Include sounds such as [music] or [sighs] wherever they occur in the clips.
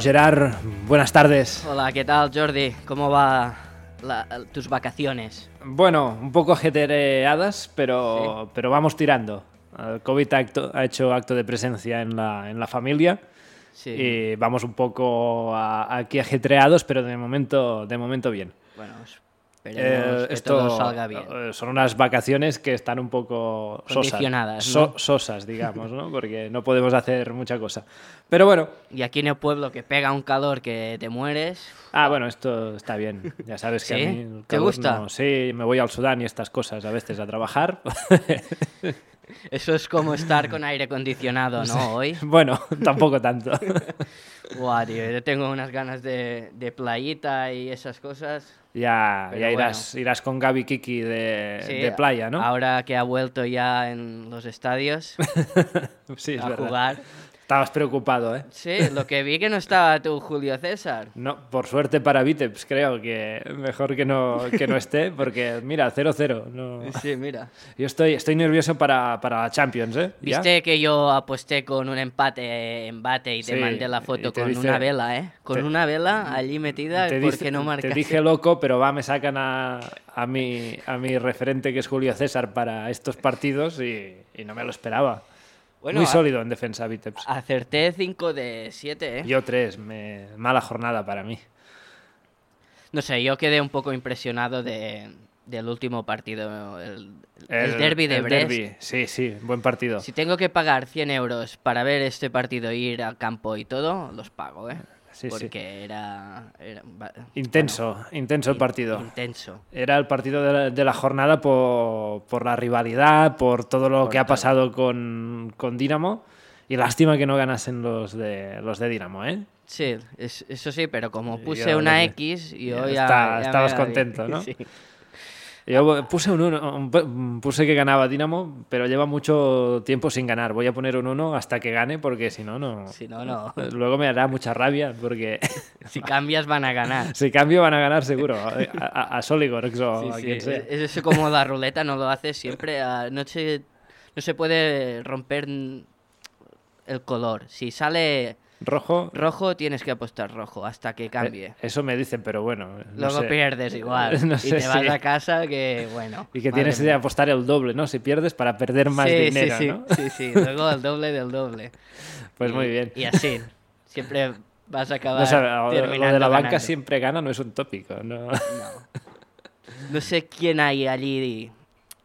Gerard, buenas tardes. Hola, ¿qué tal Jordi? ¿Cómo va la- tus vacaciones? Bueno, un poco ajetreadas, pero, pero vamos tirando. El COVID ha, acto- ha hecho acto de presencia en la, en la familia Sí. y vamos un poco a- aquí ajetreados, pero de momento, de momento bien. Bueno, esperemos Eh, que esto todo salga bien. eh, son unas vacaciones que están un poco sosas, Condicionadas, so- ¿no? sosas, digamos, ¿no? porque no podemos hacer mucha cosa. Pero bueno, Y aquí en el pueblo que pega un calor que te mueres. ah, bueno, esto está bien. Ya sabes que ¿Sí? a mí el ¿Te calor gusta? no- sí, me voy al Sudán y estas cosas a veces a trabajar. [laughs] Eso es como estar con aire acondicionado, ¿no? Hoy. [laughs] bueno, tampoco tanto. [laughs] Buah, tío, yo tengo unas ganas de, de playita y esas cosas. ya ya irás, irás con Gaby Kiki de, Sí, de playa, ¿no? Ahora que ha vuelto ya en los estadios [laughs] sí, es a verdad. jugar. Estabas preocupado, ¿eh? Sí, lo que vi que no estaba tu Julio César. No, por suerte para Vitebs, creo que mejor que no, que no esté, porque mira, 0-0. No... Sí, mira. Yo estoy, estoy nervioso para, para Champions, ¿eh? ¿Ya? Viste que yo aposté con un empate embate y te Sí, mandé la foto te con dice- una vela, ¿eh? Con te- una vela allí metida Te, porque dice- no te marcaste. dije loco, pero va, me sacan a, a, mi, a mi referente que es Julio César para estos partidos y, y no me lo esperaba. Bueno, Muy sólido en defensa, Vitebs. Acerté 5 de 7, ¿eh? Yo tres, me... mala jornada para mí. No sé, yo quedé un poco impresionado de, del último partido, el, el derby de el Brest. derbi, Sí, sí, buen partido. Si tengo que pagar 100 euros para ver este partido, ir al campo y todo, los pago, ¿eh? Sí, sí. Porque era... Intenso, intenso el partido. Intenso. Era el partido de la, de la jornada por, por la rivalidad, por todo lo Por que ha pasado con, con Dinamo. Y lástima que no ganasen los de, los de Dinamo, ¿eh? Sí, es- eso sí, pero como puse yo una X, yo ya ya... ya estabas contento, ¿no? [laughs] Sí. Yo puse un 1, puse que ganaba Dinamo, pero lleva mucho tiempo sin ganar. Voy a poner un 1 hasta que gane, porque si no, no. Si no, no. Luego me hará mucha rabia, porque [laughs] Si cambias van a ganar. [laughs] si cambio van a ganar seguro. A, a, a Soligorx o Sí, a sí, quien sea. Es, es como la ruleta, no lo haces siempre. no, se, no se puede romper el color. Si sale Rojo, rojo, tienes que apostar rojo hasta que cambie. Eh, Eso me dicen, pero bueno. no Luego sé. pierdes igual. [laughs] No y sé te vas si- a casa que, bueno. Y que madre tienes que mía. apostar el doble, ¿no? Si pierdes para perder más sí, dinero, sí, sí, ¿no? sí, sí. [laughs] Luego el doble del doble. Pues Y- muy bien. Y así. Siempre vas a [laughs] acabar No sé, lo- terminando de la banca ganando. siempre gana no es un tópico, ¿no? No sé quién hay allí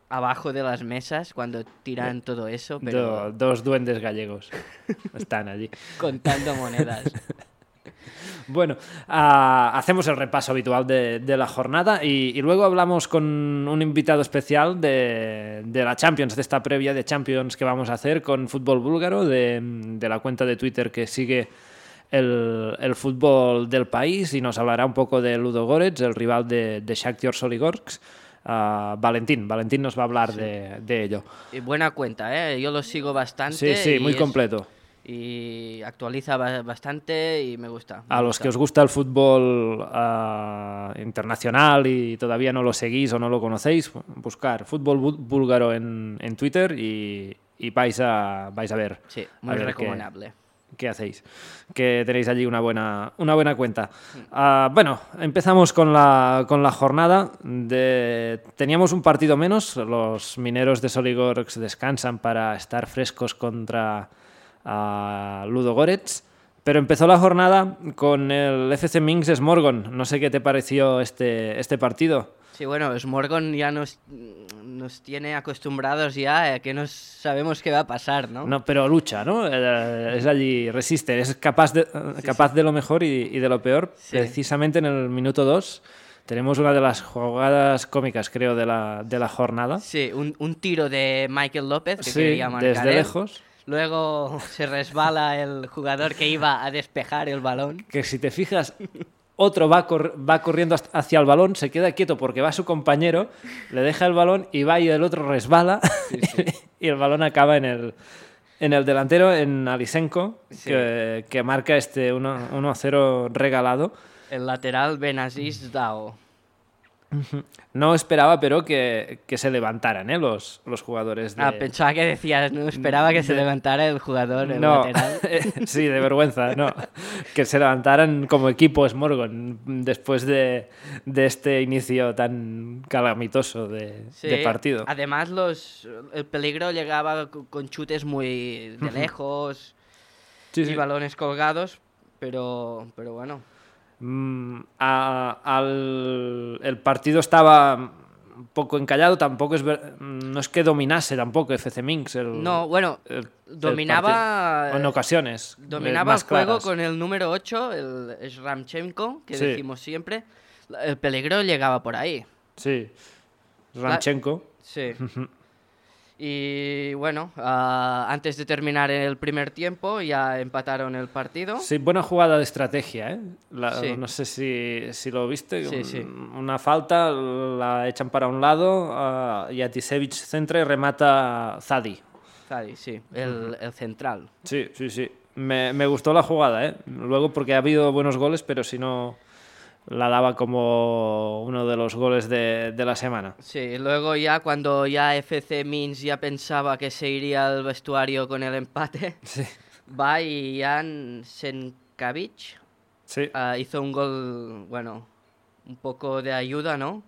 abajo de las mesas cuando tiran todo eso, pero Do- dos duendes gallegos [laughs] están allí. contando monedas. [laughs] Bueno, ah, hacemos el repaso habitual de, de la jornada y, y luego hablamos con un invitado especial de, de la Champions, de esta previa de Champions que vamos a hacer con Fútbol Búlgaro, de, de la cuenta de Twitter que sigue el, el fútbol del país y nos hablará un poco de Ludo Goretz, el rival de, de Shakhtar Soligorsk. Valentín, Valentín nos va a hablar de, de ello. Y buena cuenta, ¿eh? Yo lo sigo bastante. Sí, sí, y muy es- completo. Y actualiza ba- bastante y me gusta. me A los que os gusta el fútbol ah, internacional y todavía no lo seguís o no lo conocéis, buscar fútbol bú- búlgaro en, en Twitter y, y vais, a, vais a ver. Sí, a muy ver recomendable. ¿Qué hacéis? Que tenéis allí una buena, una buena cuenta. Ah, bueno, empezamos con la, con la jornada. Teníamos un partido menos. Los mineros de Soligorsk descansan para estar frescos contra ah, Ludo Goretz. Pero empezó la jornada con el FC Minsk Smorgon. No sé qué te pareció este, este partido. Sí, bueno, Smorgon ya nos, nos tiene acostumbrados ya a que no sabemos qué va a pasar, ¿no? No, pero lucha, ¿no? Eh, Es allí, resiste, es capaz de, capaz de lo mejor y, y de lo peor. Sí. Precisamente en el minuto 2 tenemos una de las jugadas cómicas, creo, de la, de la jornada. Sí, un, un tiro de Michael López que Sí, quería marcar desde él. lejos. Luego se resbala el jugador que iba a despejar el balón. Que si te fijas, otro va, cor- va corriendo hacia el balón, se queda quieto porque va su compañero, le deja el balón y va y el otro resbala [laughs] y el balón acaba en el, en el delantero, en Alisenko, Sí. que, que marca este 1 1-0 regalado. El lateral Benaziz Dao. No esperaba, pero que, que se levantaran ¿eh? los, los jugadores de... Ah, pensaba que decías, no esperaba que se levantara el jugador, el No, lateral. [laughs] sí, de vergüenza, no. Que se levantaran como equipo Smorgon después de, de este inicio tan calamitoso de, Sí, de partido. Además, los, el peligro llegaba co- con chutes muy de lejos Sí, y sí. balones colgados, pero, pero bueno. Mm, a- al- el partido estaba un poco encallado, tampoco es ver- no es que dominase tampoco FC Minx. El, No, bueno, el- dominaba- en ocasiones. eh, Dominaba el juego claras. con el número 8, el Shramchenko, que Sí. decimos siempre. El peligro llegaba por ahí. Sí. Ramchenko. Sí. [laughs] Y bueno, ah, antes de terminar el primer tiempo ya empataron el partido. Sí, buena jugada de estrategia, ¿eh? La- Sí. No sé si, si lo viste. Sí, un- sí. Una falta, la echan para un lado ah, y Atisevich centra y remata Zadi. Zadi, sí, el, el central. Sí, sí, sí. Me, me gustó la jugada, ¿eh? Luego porque ha habido buenos goles, pero si no la daba como uno de los goles de, de la semana. Sí, luego ya cuando ya FC Minsk ya pensaba que se iría al vestuario con el empate, [laughs] Sí. va y Jan Senkavic Sí, ah, hizo un gol, bueno, un poco de ayuda, ¿no?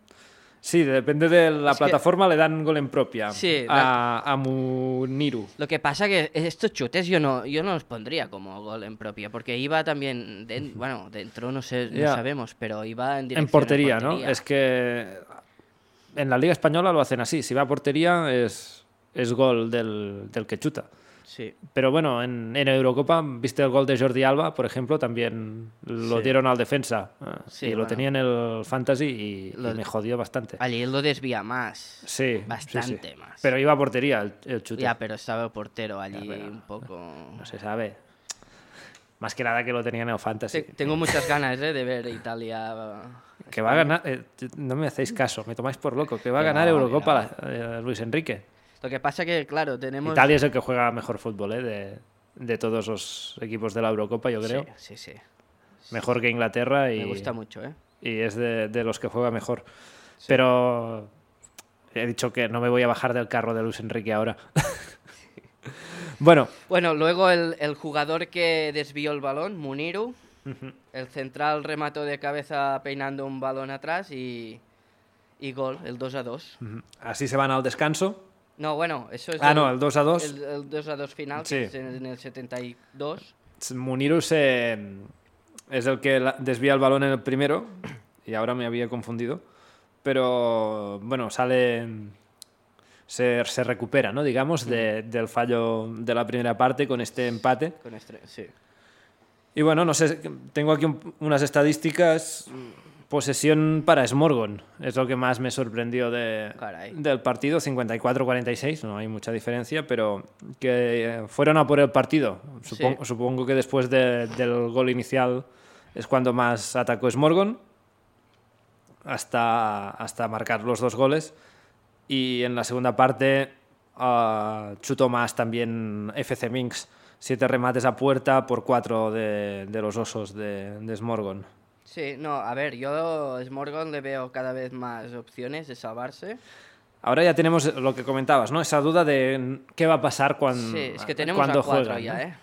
Sí depende de la Es que- plataforma, le dan gol en propia Sí, a, a Muniru. Lo que pasa que estos chutes yo no, yo no los pondría como gol en propia, porque iba también, bueno, dentro no sé, no sabemos, pero iba en dirección En portería, ¿no? portería. Es que en la Liga Española lo hacen así. Si va a portería es, es gol del, del que chuta. Sí, Pero bueno, en, en Eurocopa, viste el gol de Jordi Alba, por ejemplo, también lo Sí. dieron al defensa. ah, Sí, y lo tenía en el Fantasy y, Lo- y me jodió bastante. allí él lo desvía más. Sí. Bastante más. Pero iba a portería el, el chute. Ya, pero estaba el portero allí pero- un poco... No se sabe. Más que nada que lo tenía en el Fantasy. Te- Tengo muchas ganas eh, de ver Italia. Que va a ganar. eh, no me hacéis caso, me tomáis por loco. Que va a ganar Eurocopa eh, Luis Enrique. Lo que pasa que, claro, tenemos... Italia es el que juega mejor fútbol, ¿eh? De, de todos los equipos de la Eurocopa, yo creo. Sí, sí, sí. Mejor que Inglaterra y, Me gusta mucho, ¿eh? y es de, de los que juega mejor. Pero he dicho que no me voy a bajar del carro de Luis Enrique ahora. [laughs] bueno, Bueno, luego el, el jugador que desvió el balón, Muniru, el central remató de cabeza peinando un balón atrás y, y gol, el 2 a 2. así se van al descanso. No, bueno, eso es Ah, no, el 2 a 2. el, el 2 a 2 final, Sí. que es en, en el 72. Muniru se- es el que la- desvía el balón en el primero y ahora me había confundido. Pero bueno, sale. Se, se recupera, ¿no? Digamos, de- del fallo de la primera parte con este empate. Con este, sí. Y bueno, no sé, tengo aquí un- unas estadísticas. Posesión para Smorgon, es lo que más me sorprendió de, Caray. del partido, 54-46, no hay mucha diferencia, pero que fueron a por el partido. Supongo, supongo que después de- del gol inicial es cuando más atacó Smorgon, hasta, hasta marcar los dos goles. Y en la segunda parte ah, chutó más también FC Minx, siete remates a puerta por cuatro de, de los osos de, de Smorgon. Sí, no, a ver, yo a Smorgon le veo cada vez más opciones de salvarse. Ahora ya tenemos lo que comentabas, ¿no? Esa duda de qué va a pasar cuando, Sí, es que tenemos cuando a cuatro juegan, ya, ¿no? ¿eh?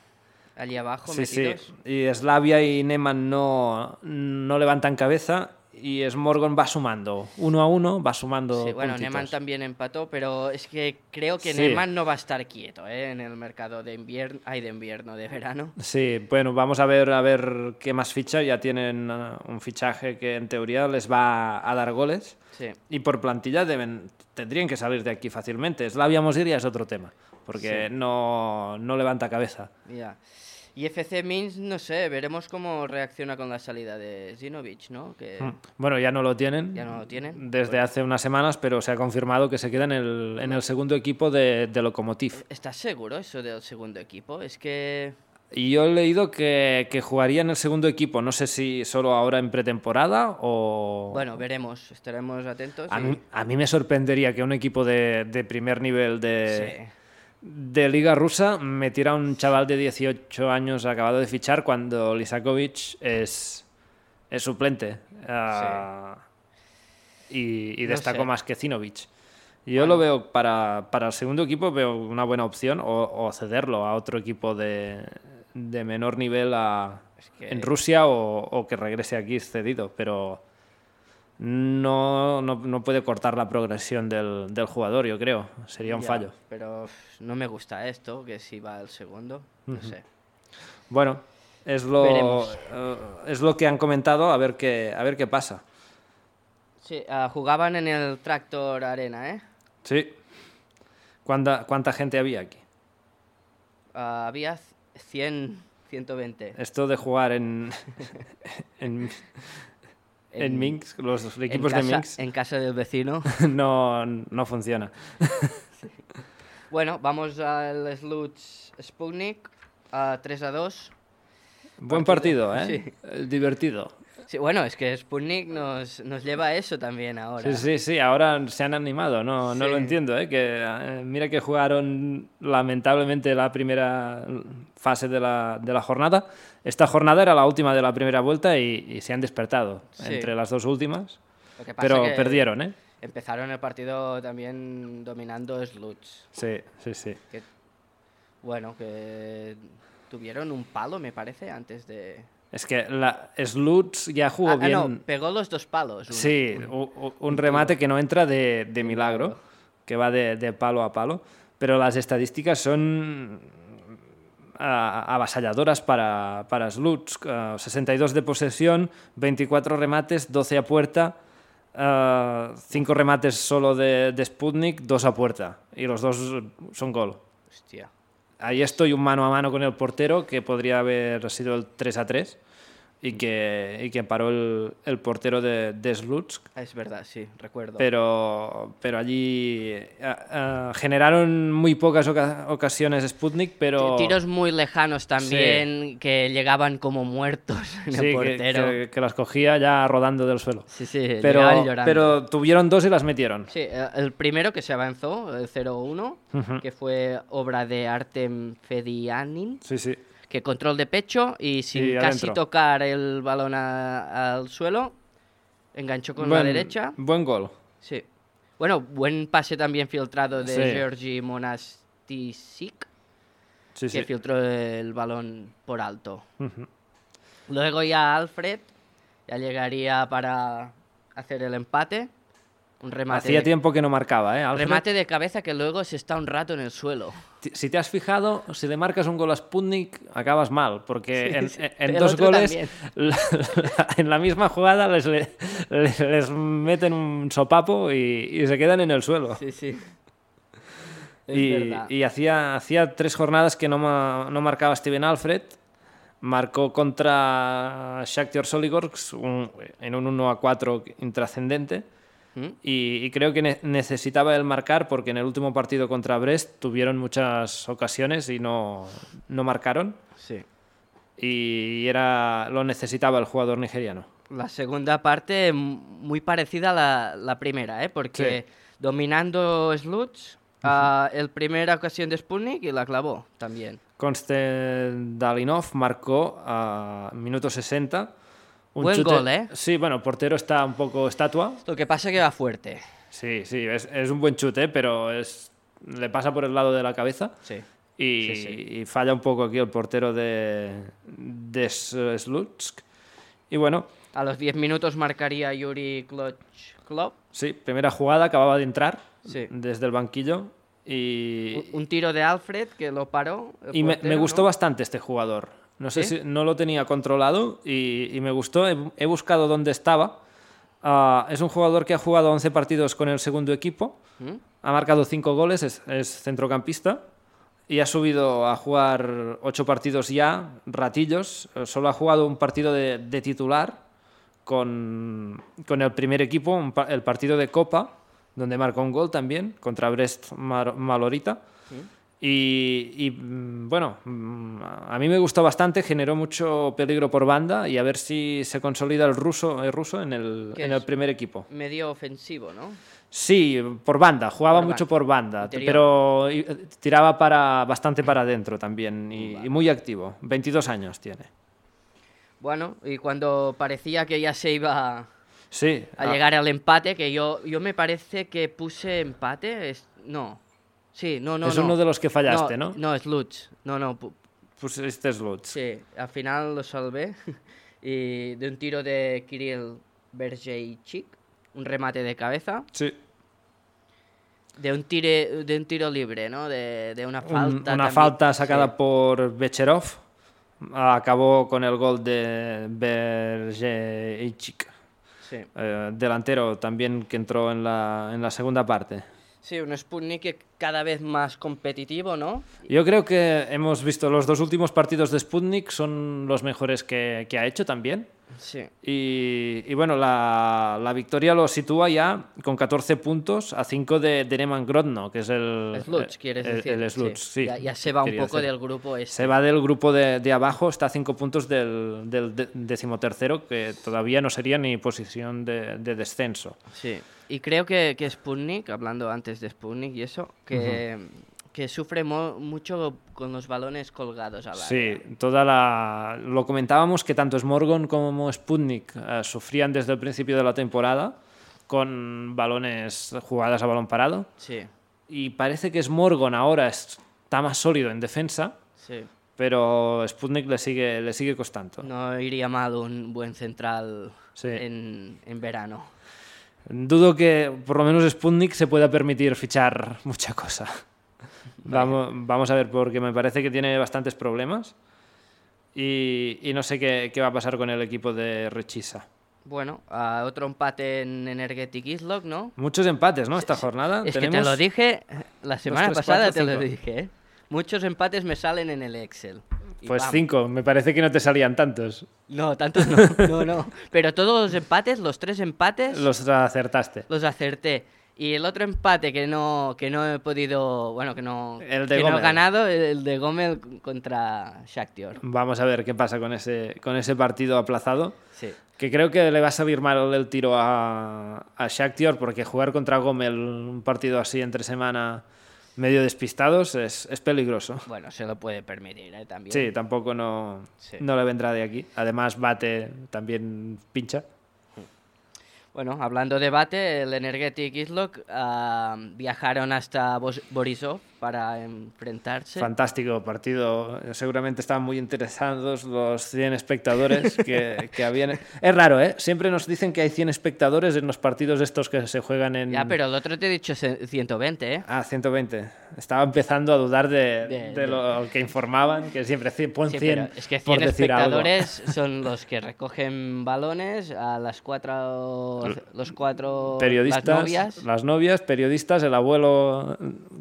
Allí abajo Sí, sí. metidos. Y Slavia y Neman no, no levantan cabeza y Smorgon va sumando. Uno a uno va sumando Sí, bueno, puntitos. Neman también empató, pero es que creo que Sí. Neman no va a estar quieto ¿eh? en el mercado de invierno, ay, de invierno, de verano. Sí, bueno, vamos a ver a ver qué más ficha. Ya tienen uh, un fichaje que en teoría les va a dar goles. Sí, Y por plantilla deben, tendrían que salir de aquí fácilmente. Slavia Mosir ya es otro tema, porque no, no levanta cabeza. ya. Y FC Minsk, no sé, veremos cómo reacciona con la salida de Zinovic, ¿no? Que Mm. Bueno, ya no lo tienen. ya no lo tienen. Desde hace unas semanas, pero se ha confirmado que se queda en el, en el segundo equipo de, de Lokomotiv. ¿Estás seguro eso del segundo equipo? Es que... Y yo he leído que, que jugaría en el segundo equipo. No sé si solo ahora en pretemporada o. Bueno, veremos, estaremos atentos. a y- mí, a mí me sorprendería que un equipo de, de primer nivel de, Sí. De Liga Rusa metiera a un chaval de 18 años acabado de fichar cuando Lisakovic es, es suplente. Ah, y, y No destacó sé. más que Zinovic. Yo lo veo para, para el segundo equipo, veo una buena opción o, o cederlo a otro equipo de, de menor nivel a, Es que- en Rusia o, o que regrese aquí cedido, pero no, no, no puede cortar la progresión del, del jugador, yo creo. Sería un Ya, fallo. Pero no me gusta esto, que si va el segundo, no sé. Bueno, es lo, eh, es lo que han comentado, a ver qué, a ver qué pasa. Sí, ah, jugaban en el Tractor Arena, ¿eh? Sí. ¿Cuánta, cuánta gente había aquí? Ah, había 100, 120. Esto de jugar en, [laughs] en, en Minsk, los equipos en de Minsk, En casa del vecino. [laughs] no, no funciona. [laughs] bueno, vamos al Sluts Sputnik, a 3 a 2. Buen partido, ¿eh? Sí. Eh, Divertido. Sí, bueno, es que Sputnik nos, nos lleva a eso también ahora. Sí, sí, sí, ahora se han animado, no, no lo entiendo, ¿eh? Que, eh, mira que jugaron lamentablemente la primera fase de la, de la jornada. Esta jornada era la última de la primera vuelta y, y se han despertado Sí. entre las dos últimas, Lo que pasa pero que perdieron, ¿eh? Empezaron el partido también dominando Sluts. Sí, sí, sí. Que, bueno, que tuvieron un palo, me parece, antes de... Es que la Sluts ya jugó Ah, ah, bien. no, pegó los dos palos. un- Sí, un- remate que no entra de, de milagro, que va de, de palo a palo, pero las estadísticas son ah, avasalladoras para, para Sluts. Ah, 62 de posesión, 24 remates, 12 a puerta, 5 remates solo de, de Sputnik, 2 a puerta, y los dos son gol. Hostia. Ahí estoy un mano a mano con el portero, que podría haber sido el 3 a 3, y que, y que paró el, el portero de, de Slutsk. Ah, Es verdad, sí, recuerdo. Pero, pero allí ah, ah, generaron muy pocas oca- ocasiones Sputnik, pero... Tiros muy lejanos también, que llegaban como muertos en Sí, el que, portero. que- que las cogía ya rodando del suelo. Sí, sí, Pero, llorando. pero tuvieron dos y las metieron. Sí, eh, el primero que se avanzó, el 0-1, Ujú. que fue obra de Artem Fedianin, Sí, sí. Que control de pecho y sin Y casi tocar el balón a- al suelo, enganchó con la derecha. Buen gol. Sí. Bueno, buen pase también filtrado de Sí. Georgi Monastisic, Sí, que sí. filtró el balón por alto. Luego ya Alfred ya llegaría para hacer el empate. Un remate, Hacía de, tiempo que no marcaba, ¿eh? Alfred? remate de cabeza que luego se está un rato en el suelo. Si te has fijado, si le marcas un gol a Sputnik, acabas mal, porque Sí, en, sí. en- dos goles, [laughs] la- la- en la misma jugada les, le- les, les meten un sopapo y, y se quedan en el suelo. Sí, sí. Y y hacía, hacía tres jornadas que no, ma- no marcaba Steven Alfred. Marcó contra Shakhtar Soligorsk un- en un 1 a 4 intrascendente. Y, y creo que ne- necesitaba el marcar porque en el último partido contra Brest tuvieron muchas ocasiones y no, no marcaron. Sí. Y era, lo necesitaba el jugador nigeriano. La segunda parte muy parecida a la, la primera, ¿eh? Porque dominando Sluts, ah, el primera ocasión de Sputnik y la clavó también. Konstantinov marcó a minuto 60. Un Buen gol, ¿eh? Sí, bueno, portero está un poco estatua. Lo que pasa que va fuerte. Sí, sí, es, es un buen chute, pero es, le pasa por el lado de la cabeza. Sí. Y, Sí, sí. y falla un poco aquí el portero de, Slutsk. Y bueno, A los 10 minutos marcaría Yuri Klochklov. sí, primera jugada, acababa de entrar Sí. desde el banquillo. Y, Un, un tiro de Alfred que lo paró. y me, gustó ¿no? bastante este jugador. No sé si no lo tenía controlado y, y me gustó. He, he buscado dónde estaba. Ah, es un jugador que ha jugado 11 partidos con el segundo equipo. ¿Mm? Ha marcado 5 goles, es, es centrocampista. y ha subido a jugar ocho partidos ya, ratillos. Eh, Solo ha jugado un partido de, de titular con, con el primer equipo, un el partido de Copa, donde marcó un gol también contra Brest Malorita. Y, y, mm, bueno, mm, a mí me gustó bastante, generó mucho peligro por banda y a ver si se consolida el ruso, el ruso en, el, ¿Qué en el primer equipo. Medio ofensivo, ¿no? Sí, por banda, jugaba Por mucho banda, por banda, interior. pero tiraba para, bastante para adentro también y, y muy activo. 22 años tiene. Bueno, y cuando parecía que ya se iba Sí, a ah, llegar al empate, que yo, yo me parece que puse empate, es, no. Sí, no, no, es no. uno de los que fallaste, ¿no? No, es Lutz. No, no, pu- Pues este es Lutz. sí, al final lo salvé. [laughs] y de un tiro de Kirill Bergeychik, un remate de cabeza. Sí. De un, tire, de un tiro libre, ¿no? De, de una Un- falta. una también, falta sacada sí. por Becherov. Acabó con el gol de Bergeichik, Sí. eh, delantero también que entró en la, en la segunda parte. Sí, un Sputnik cada vez más competitivo, ¿no? Yo creo que hemos visto los dos últimos partidos de Sputnik son los mejores que, que ha hecho también. Sí. Y, y bueno, la, la victoria lo sitúa ya con 14 puntos a 5 de, de Neman Grodno, que es el... Sluts, eh, quieres el- decir. El, Sluts, sí. Ya, ya se va un poco decir. del grupo este. Se va del grupo de, de abajo, está a 5 puntos del, del de- decimotercero, que todavía no sería ni posición de, de descenso. Sí. Y creo que, que Sputnik, hablando antes de Sputnik y eso, que, que sufre mo- mucho con los balones colgados al Sí, área. toda la... lo comentábamos que tanto Smorgon como Sputnik eh, sufrían desde el principio de la temporada con balones jugadas a balón parado. Sí, Y parece que Smorgon ahora está más sólido en defensa, sí. pero Sputnik le sigue, le sigue costando. No iría mal un buen central Sí. en, en verano. Dudo que por lo menos Sputnik se pueda permitir fichar mucha cosa. Vamos, vamos a ver, porque me parece que tiene bastantes problemas y, y no sé qué, qué va a pasar con el equipo de Rechisa. Bueno, ah, otro empate en Energetic Islok, ¿no? Muchos empates, ¿no? Esta jornada. Es que te lo dije la semana tres, pasada, cuatro, te lo dije, ¿eh? Muchos empates me salen en el Excel. Pues cinco, me parece que no te salían tantos. No, tantos no, [laughs] no, no. Pero todos los empates, los tres empates, los, Los acertaste. acerté. Y el otro empate que no, que no he podido, bueno, que no, El de que no he Gómez. ganado, el de Gómez contra Shakhtar. Vamos a ver qué pasa con ese, con ese partido aplazado. Sí. Que creo que le va a salir mal el tiro a, a Shakhtar porque jugar contra Gomel un partido así entre semana medio despistados es, es peligroso. Bueno, se lo puede permitir, ¿eh? También. Sí, tampoco no, Sí. no le vendrá de aquí. Además, Bate también pincha. Bueno, hablando de bate, el Energetic Islok ah, viajaron hasta Borisov para enfrentarse. Fantástico partido. Seguramente estaban muy interesados los 100 espectadores que, que [laughs] habían. Es raro, ¿eh? Siempre nos dicen que hay 100 espectadores en los partidos estos que se juegan en. Ya, pero el otro te he dicho ce- 120, ¿eh? Ah, 120. Estaba empezando a dudar de, De- de de- lo que informaban, que siempre pon Sí, 100 pero es que por 100 decir algo. espectadores [laughs] son los que recogen balones a las cuatro, los cuatro Periodistas, las novias. las novias, periodistas, el abuelo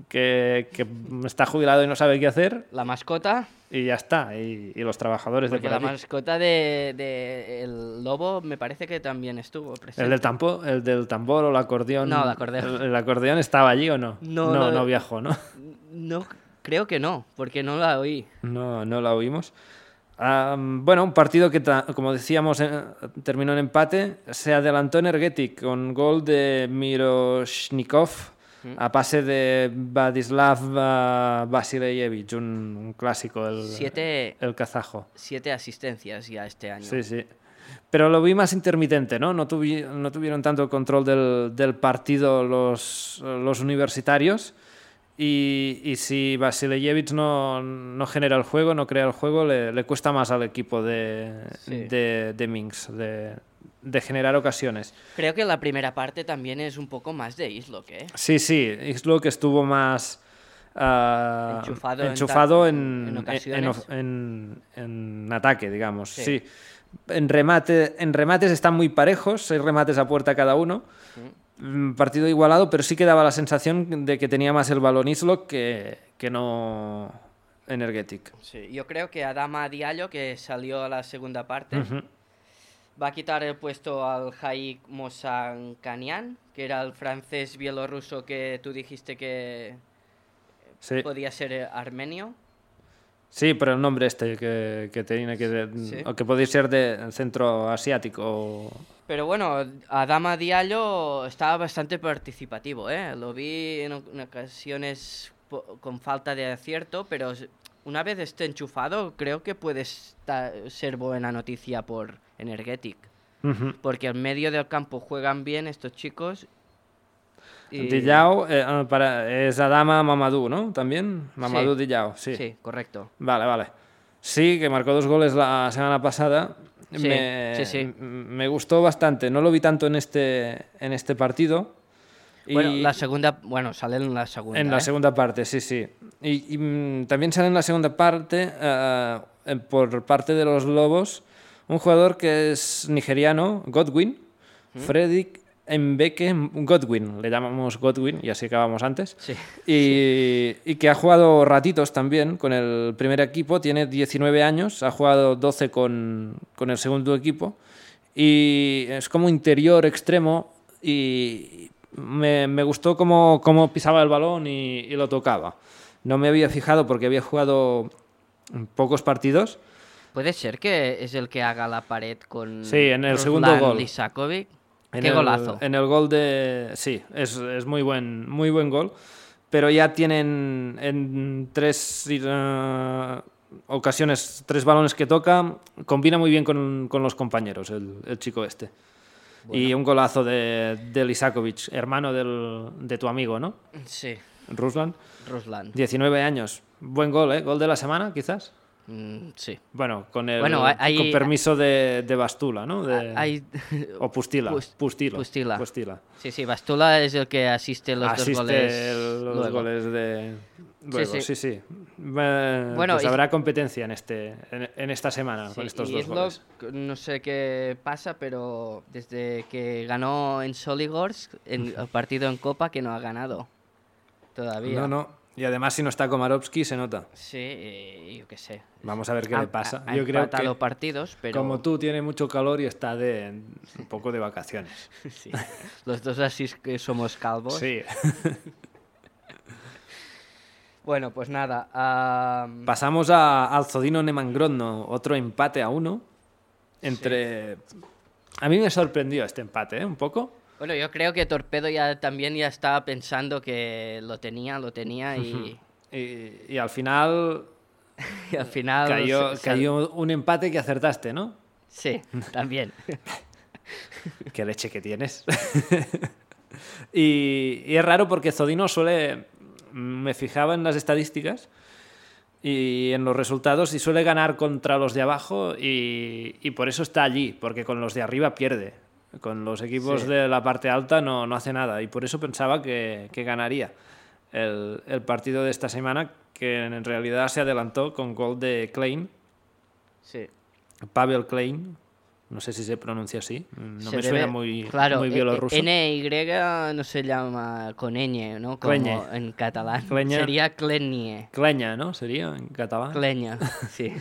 que, que está jubilado y no sabe qué hacer, La mascota, y ya está. Y, y los trabajadores de porque por la allí. mascota de, de el lobo me parece que también estuvo presente. ¿El del, tampo, ¿El del tambor o el acordeón? No, el acordeón. ¿El, el acordeón estaba allí o no? No, no, no. no viajó, ¿no? No, creo que no, porque no la oí. No, no la oímos. Ah, bueno, un partido que, como decíamos, eh, terminó en empate. Se adelantó Energetic con gol de Miroshnikov a pase de Vladislav ah, Vasilevich, un, un clásico, el, Siete, el kazajo. siete asistencias ya este año. Sí, sí. Pero lo vi más intermitente, ¿no? No, tuvi- no tuvieron tanto control del, del partido los, los universitarios. Y, y si Vasilevich no, no genera el juego, no crea el juego, le, le cuesta más al equipo de, Sí. de, de Minsk de, de generar ocasiones. Creo que la primera parte también es un poco más de Islok, ¿eh? Sí, sí, que estuvo más ah, Enchufado en enchufado en, en en, ocasiones. en- ataque, digamos. Sí. Sí. En, remate, en remates están muy parejos, seis remates a puerta cada uno. Mm, Partido igualado, pero sí que daba la sensación de que tenía más el balón Islok que, que no Energetic. Sí, yo creo que Adama Diallo, que salió a la segunda parte, va a quitar el puesto al Haik Mosankanian, que era el francés bielorruso que tú dijiste que Sí. podía ser armenio. Sí, pero el nombre este que, que tiene que Sí. o que podía ser de centro asiático. Pero bueno, Adama Diallo estaba bastante participativo, ¿eh? Lo vi en, ocasiones con falta de acierto, pero una vez esté enchufado, creo que puede ser buena noticia por Energetic. Ujú. Porque en medio del campo juegan bien estos chicos. y- Dillao eh, ah, para, es Adama Mamadou, ¿no? También. Mamadou Dillao, sí. Sí, correcto. Vale, vale. Sí, que marcó dos goles la semana pasada. Sí, me, sí, sí. Me gustó bastante. No lo vi tanto en este, en este partido. Y Bueno, la segunda, bueno, sale en la segunda. en la ¿eh? segunda parte, sí, sí. Y, y, mm, también sale en la segunda parte, eh, eh, por parte de los Lobos, un jugador que es nigeriano, Godwin, Fredrik Mbeke Godwin, le llamamos Godwin y así acabamos antes. Sí. Y, y que ha jugado ratitos también con el primer equipo, tiene 19 años, ha jugado 12 con, con el segundo equipo y es como interior extremo y me, me gustó cómo, cómo pisaba el balón y, y lo tocaba. No me había fijado porque había jugado pocos partidos. Puede ser que es el que haga la pared con. Sí, en el segundo Ruslan gol. Lisakovic. En Qué el- golazo. En el gol de... Sí, es, es muy, buen, muy buen gol. Pero ya tienen en tres eh, ocasiones, tres balones que toca, combina muy bien con, con los compañeros, el, el chico este. Y un golazo de, de Lisakovic, hermano del- de tu amigo, ¿no? Sí, Ruslan. Ruslan. 19 años. Buen gol, ¿eh? Gol de la semana, quizás. Mm, sí. Bueno, con el Bueno, hay- con permiso de, de Bastula, ¿no? De- Hay... O Pustila. Pus- Pustila. Pustila. Pustila. Sí, sí, Bastula es el que asiste los Asiste dos goles. el- los luego. goles de luego, sí, sí. sí. Eh, Bueno, pues y- habrá competencia en este en, en esta semana Sí, con estos y dos es lo goles. no sé qué pasa, pero desde que ganó en Soligorsk, en [laughs] el partido en Copa, que no ha ganado todavía. No, no. Y además si no está Komarovsky se nota. Sí, yo qué sé. Vamos a ver qué Ha- le pasa. ha- Yo creo que partidos, pero como tú tiene mucho calor y está de un poco de vacaciones. [laughs] sí. los dos así que somos calvos. Sí. [laughs] Bueno, pues nada. am, Pasamos a, al Zodino Nemangrodno, otro empate a uno entre A mí me sorprendió este empate, ¿eh? Un poco. Bueno, yo creo que Torpedo ya también ya estaba pensando que lo tenía, lo tenía y, Y, y al final [laughs] y al final... cayó, se- cayó un empate que acertaste, ¿no? Sí, también. [laughs] Qué leche que tienes. [laughs] y, y es raro porque Zodino suele. Me fijaba en las estadísticas y en los resultados y suele ganar contra los de abajo y, y por eso está allí, porque con los de arriba pierde. Con los equipos Sí. de la parte alta no, no hace nada y por eso pensaba que, que ganaría el, el partido de esta semana, que en realidad se adelantó con gol de Klein, Sí. Pavel Klein. No sé si se pronuncia así. No Se me debe- suena muy, claro, muy bielorruso. NY no se llama con ñ, ¿no? Como Cleñe. en catalán. Cleña. Sería Clenie. Kleña, ¿no? Sería en catalán. Cleña, [laughs] sí.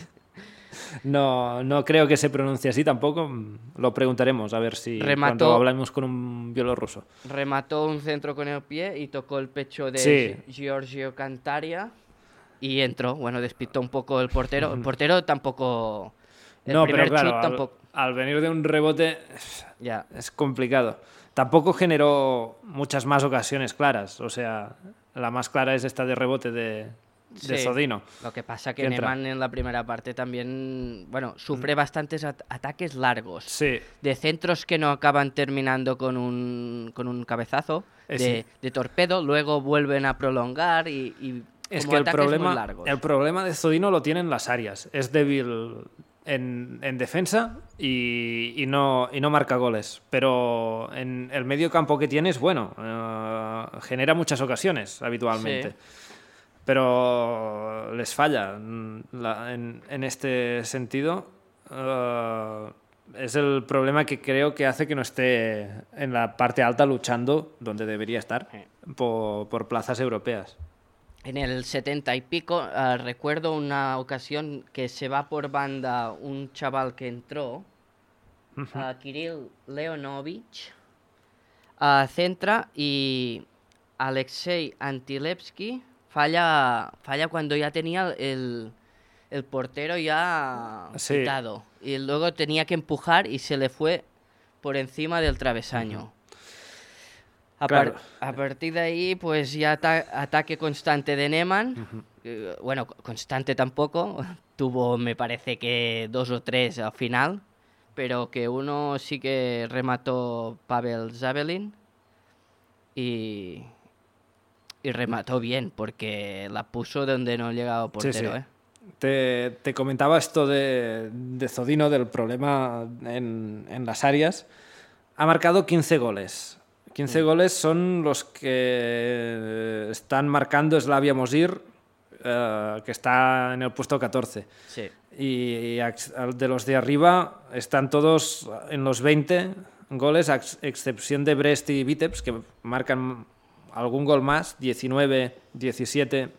No, no creo que se pronuncie así tampoco. Lo preguntaremos a ver si Remató- cuando hablamos con un bielorruso. Remató un centro con el pie y tocó el pecho de Sí. Giorgio Cantaria y entró. Bueno, despistó un poco el portero. El portero tampoco... El no, primer pero claro, chut al, al venir de un rebote Ya. es complicado. Tampoco generó muchas más ocasiones claras. O sea, la más clara es esta de rebote de, de Sí. Zodino. Lo que pasa que. Neman en la primera parte también, bueno, Mm. sufre bastantes at- ataques largos. Sí, De centros que no acaban terminando con un, con un cabezazo Eh, de, sí. de torpedo, luego vuelven a prolongar y, y Es como que el problema, el problema de Zodino lo tiene en las áreas. Es débil en, en defensa y, y no, y no marca goles. Pero en el medio campo que tiene es bueno. eh, genera muchas ocasiones habitualmente. Sí. Pero les falla la- en, en este sentido. eh, es el problema que creo que hace que no esté en la parte alta luchando donde debería estar por, por plazas europeas. En el 70 y pico, uh, recuerdo una ocasión que se va por banda un chaval que entró, uh -huh. uh, Kirill Leonovich, centra y Alexei Antilevsky falla, falla cuando ya tenía el, el portero ya Sí. quitado. Y luego tenía que empujar y se le fue por encima del travesaño. A, par- Claro. a partir de ahí, pues ya ata- ataque constante de Neman. Eh, Bueno, co- constante tampoco. [laughs] Tuvo, me parece que dos o tres al final. Pero que uno sí que remató Pavel Zabelin. Y, y remató bien, porque la puso donde no llegaba Sí, sí. portero. ¿eh? Te, te comentaba esto de, de Zodino, del problema en, en las áreas. Ha marcado 15 goles. 15 goles son los que están marcando Slavia Mosir, eh, que está en el puesto 14. Sí. Y al- de los de arriba están todos en los 20 goles, a ex- excepción de Brest y Vitebs, que marcan algún gol más, 19, 17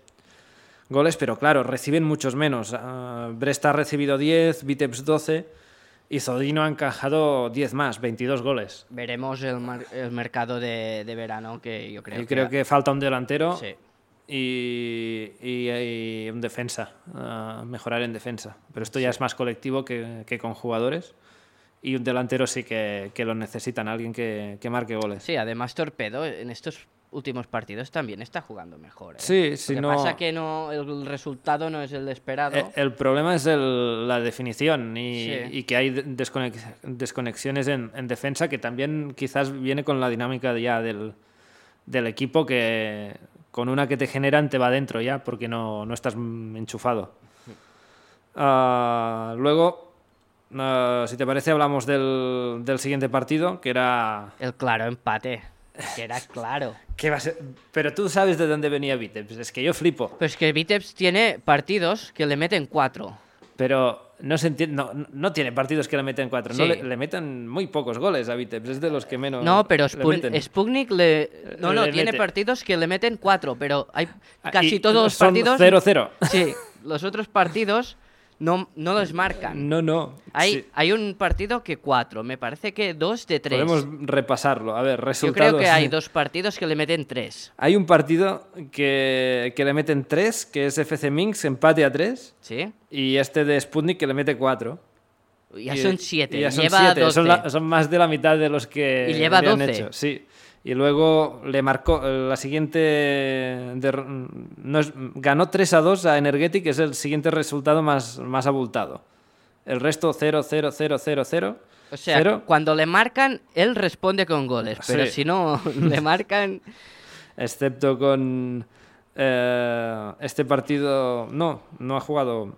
goles, pero claro, reciben muchos menos. Ah, Brest ha recibido 10, Vitebs 12 y Zodino ha encajado 10 más, 22 goles. Veremos el, mar- el mercado de, de verano, que yo creo Yo creo que falta un delantero Sí. y, y- y un defensa, ah, mejorar en defensa. Pero esto ya es más colectivo que, que con jugadores. Y un delantero sí que, que lo necesitan, alguien que, que marque goles. Sí, además Torpedo en estos últimos partidos también está jugando mejor. ¿eh? Sí, Lo si que no- pasa que no, el resultado no es el esperado. El problema es el- la definición y, Sí. y que hay de- desconex- desconexiones en, en defensa que también quizás viene con la dinámica ya del, del equipo que con una que te generan te va dentro ya porque no, no estás enchufado. Ah, luego, ah, si te parece, hablamos del, del siguiente partido que era... El claro empate. Que era claro. que va a ser- Pero tú sabes de dónde venía Vitebs, es que yo flipo. Pues que Vitebs tiene partidos que le meten cuatro. Pero no se entiende, no, no tiene partidos que le meten cuatro, no le, le meten muy pocos goles a Vitebs, es de los que menos. No, pero Spun-. Sputnik le... No, no, Le tiene mete. partidos que le meten cuatro, pero hay Ah, casi y todos los partidos... 0-0. Sí, los otros partidos no, no los marcan. No, no. Hay, sí. hay un partido que cuatro, me parece que dos de tres. Podemos repasarlo. A ver, Yo resultados. creo que hay dos partidos que le meten tres. Hay un partido que, que le meten 3, que es FC Minsk, empate a 3. ¿Sí? Y este de Sputnik que le mete 4. Ya son siete. Y ya son lleva siete, 12. Son, la- son más de la mitad de los que Y lleva habían 12. hecho. Sí. Y luego le marcó eh, la siguiente. no es- ganó 3 a 2 a Energetic, que es el siguiente resultado más, más abultado. El resto 0, 0, 0, 0, 0. O sea, cero. cuando le marcan, él responde con goles. Pero Sí. si no [laughs] le marcan. excepto con eh, este partido. No, no ha jugado.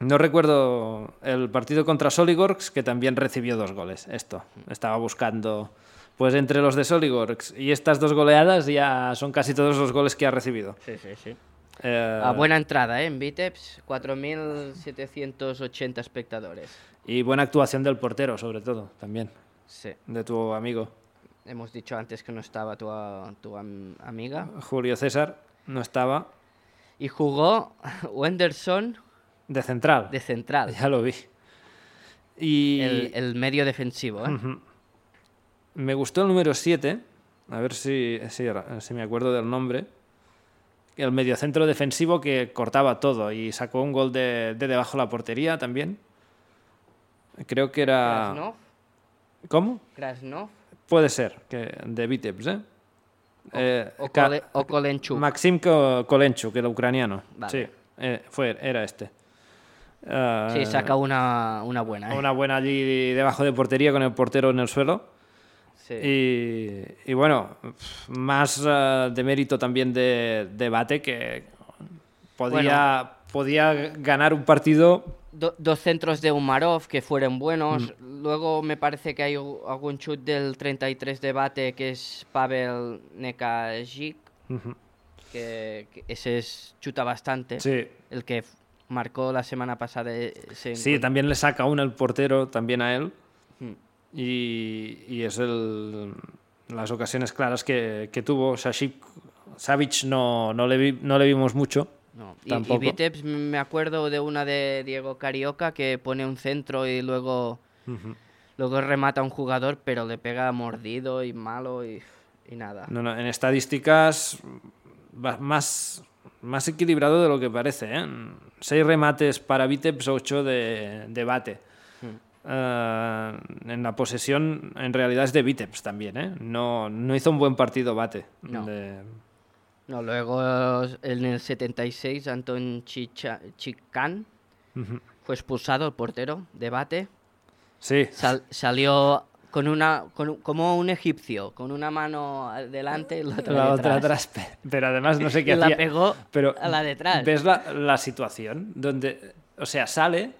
No recuerdo el partido contra Soligorx, que también recibió dos goles. Esto, estaba buscando. Pues entre los de Soligorx y estas dos goleadas ya son casi todos los goles que ha recibido. Sí, sí, sí. Eh, A buena entrada, ¿eh? En Vitebs, 4.780 espectadores. Y buena actuación del portero, sobre todo, también, Sí. de tu amigo Hemos dicho antes que no estaba tu, tu am- amiga. Julio César. No estaba Y jugó Wenderson de central. de central. Ya lo vi. Y El, el medio defensivo, ¿eh? Me gustó el número 7, a ver si, si, si me acuerdo del nombre. El mediocentro defensivo que cortaba todo y sacó un gol de, de debajo de la portería también. Creo que era. Krasnov. ¿Cómo? Krasnov. Puede ser, que de Vitebs, ¿eh? Eh, O, Kole- o Kolenchuk. Maxim Ko- Kolenchuk, el ucraniano. Vale. Sí, eh, fue, era este. Sí, saca una, una buena, ¿eh? Una buena allí debajo de portería con el portero en el suelo. Sí. Y, y bueno, más eh, de mérito también de, de Bate que podía, podía ganar un partido. Do- dos centros de Umarov que fueron buenos. Mm. Luego me parece que hay algún chut del 33 de bate que es Pavel Nekajic, que, que ese es, chuta bastante. Sí, El que marcó la semana pasada. ese sí, encuentro. también le saca uno el portero también a él. Mm. Y, y es el, las ocasiones claras que, que tuvo Shashik Savic no, no, le, vi- no le vimos mucho. No. Y- Y, Tampoco. Vitebs, me acuerdo de una de Diego Carioca que pone un centro y luego, luego remata a un jugador, pero le pega mordido y malo y, y nada. No, no, en estadísticas más, más equilibrado de lo que parece. ¿eh? Seis remates para Vitebs, ocho de, de bate. Eh, en la posesión, en realidad es de Vitebs también. ¿eh? No, no hizo un buen partido bate. No. De- No, luego en el 76 Anton Chicha- Chicán fue expulsado el portero de bate. Sí, Sal- salió con una con como un egipcio, con una mano adelante y la otra, la otra atrás. pe- Pero además no sé qué [laughs] Y la hacía. pegó pero a la detrás. ¿Ves la, la situación? Donde, o sea, sale,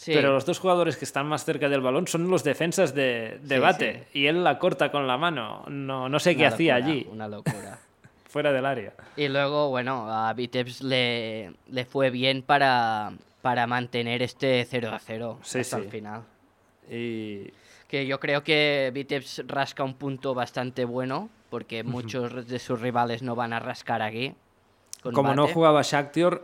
Sí. pero los dos jugadores que están más cerca del balón son los defensas de, de Sí, bate. Y él la corta con la mano. No, no sé qué Una hacía locura, allí, Una locura. [laughs] fuera del área. Y luego, bueno, a Vitebs le, le fue bien para, para mantener este 0 a 0 Sí, hasta sí. el final. Y Que yo creo que Vitebs rasca un punto bastante bueno, porque muchos de sus rivales no van a rascar aquí. como no Bate. jugaba Shakhtar,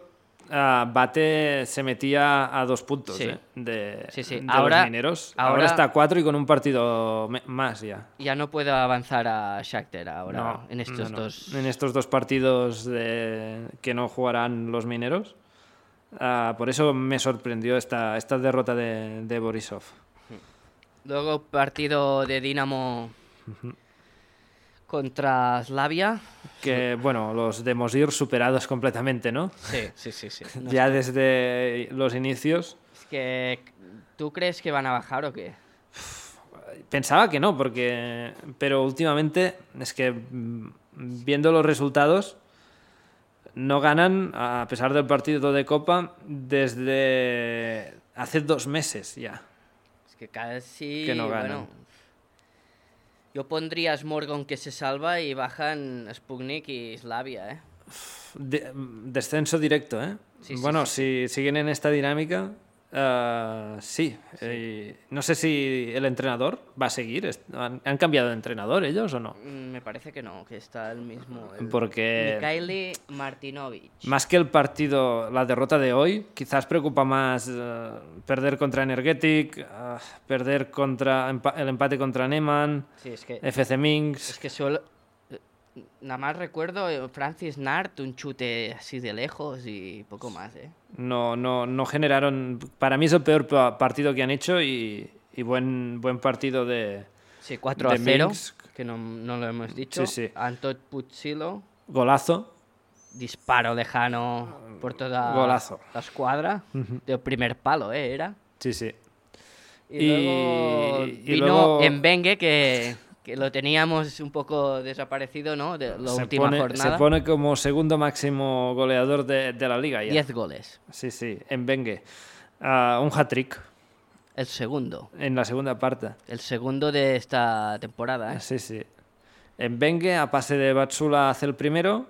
ah, Bate se metía a dos puntos Sí. ¿eh? de, Sí, sí. de Ahora- los mineros. Ahora, ahora- está a cuatro y con un partido más ya. Ya no puedo avanzar a Shakhtar ahora, No, en estos no, no. dos. En estos dos partidos de- que no jugarán los mineros. Ah, por eso me sorprendió esta, esta derrota de, de Borisov. Luego partido de Dinamo contra Slavia. Que, bueno, los de Mosir superados completamente, ¿no? Sí, sí, sí, sí. No [laughs] ya desde los inicios. Es que, ¿tú crees que van a bajar o qué? [sighs] Pensaba que no, porque. Pero últimamente es que mm, viendo los resultados, no ganan, a pesar del partido de Copa, desde hace dos meses ya. Es que casi. Que no ganan. bueno, yo pondría a Smorgon que se salva y bajan Sputnik y Slavia, ¿eh? De- descenso directo, ¿eh? Sí, sí, bueno, sí, si siguen en esta dinámica, ah, sí. Eh, no sé si el entrenador va a seguir. ¿Han, han cambiado de entrenador ellos o no? Mm, Me parece que no, que está el mismo. el- Porque- Mikhaili Martinovich. Más que el partido, la derrota de hoy, quizás preocupa más eh, perder contra Energetic, ah, perder contra el empate contra Neman, Sí, es que. FC Minsk. Es que solo. Nada más recuerdo eh, Francis Nart, un chute así de lejos y poco más, ¿eh? No, no, no generaron. Para mí es el peor pa- partido que han hecho y, y buen, buen partido de Sí, 4 a De 0, Minsk. que no, no lo hemos dicho. Sí, sí. Anton Puzzilo, golazo. disparo lejano por toda Golazo. la escuadra. De primer palo, ¿eh? Era. Sí, sí. Y, Y- luego y vino luego- Mbengue, que, que lo teníamos un poco desaparecido, ¿no? De la se, última pone, jornada. se pone como segundo máximo goleador de, de la liga ya. 10 goles. Sí, sí, en Bengue. Ah, un hat-trick El segundo. en la segunda parte. El segundo de esta temporada, ¿eh? Sí, sí. En Bengue, a pase de Batsula, hace el primero,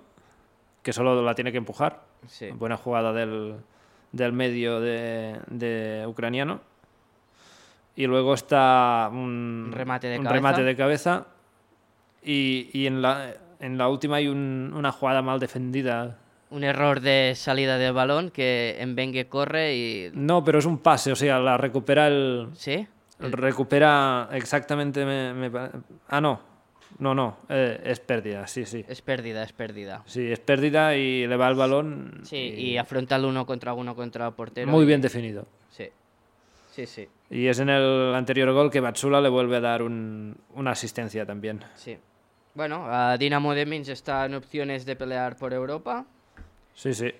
que solo la tiene que empujar. Sí. Buena jugada del, del medio de, de ucraniano. Y luego está un, remate de un cabeza. remate de cabeza. Y, y en, la, en la última hay un- una jugada mal defendida. Un error de salida del balón que Mbengue corre y... No, pero es un pase, o sea, la recupera el. ¿Sí? Recupera exactamente. me- me ah, no. No, no. eh, es pérdida, sí, sí. Es pérdida, es pérdida. Sí, es pérdida y le va el balón. Sí, y afronta el uno contra uno contra el portero. Muy y- bien definido. Sí. Sí, sí, Y es en el anterior gol que Batsula le vuelve a dar un- una asistencia también. sí. Bueno, a Dinamo de Minsk está en opciones de pelear por Europa. Sí, sí.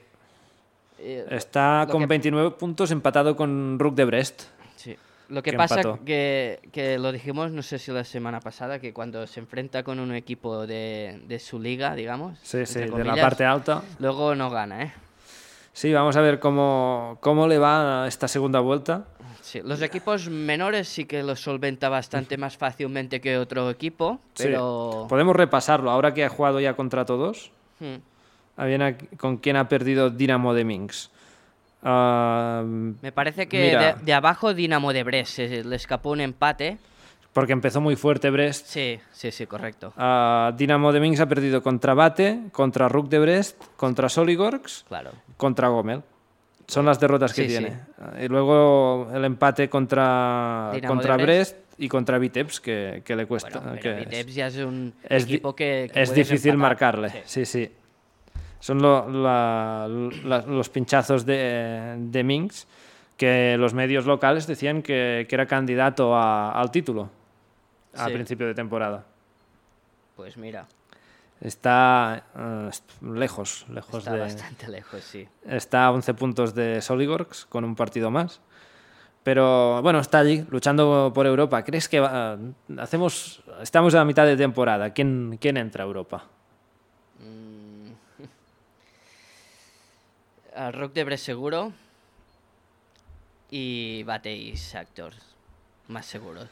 Eh, Está con que- 29 puntos empatado con Rook de Brest. sí. Lo que, que pasa empató. que, que lo dijimos, no sé si la semana pasada, que cuando se enfrenta con un equipo de, de su liga, digamos, Sí, sí, entre de la parte alta. luego no gana, ¿eh? Sí, vamos a ver cómo, cómo le va esta segunda vuelta. Sí, los equipos menores sí que los solventa bastante más fácilmente que otro equipo, Sí. pero... Podemos repasarlo. Ahora que ha jugado ya contra todos, Hmm. con quién ha perdido Dinamo de Minsk. Ah, Me parece que de, de abajo Dinamo de Brest se le escapó un empate. porque empezó muy fuerte Brest. Sí, sí, sí, correcto. Ah, Dinamo de Minsk ha perdido contra Bate, contra Rook de Brest, contra Soligorsk, Claro. contra Gomel. Son las derrotas que Sí, tiene. Y luego el empate contra, Dinamo contra Brest y contra Vitebsk, que, que le cuesta. Bueno, que pero es- ya es un es equipo que, que es difícil empatar. marcarle. Sí. Sí, sí. Son lo- la- la- los pinchazos de, de Minsk que los medios locales decían que, que era candidato a- al título al Sí. principio de temporada. Pues mira, Está eh, est- lejos, lejos está de... bastante [laughs] lejos, sí. Está a 11 puntos de Soligorsk con un partido más. Pero bueno, está allí luchando por Europa. ¿Crees que va- hacemos estamos a mitad de temporada? ¿Quién, quién entra a Europa? Mm. Al Rock de Brest seguro. Y Bate y Shakhtar. Más seguros.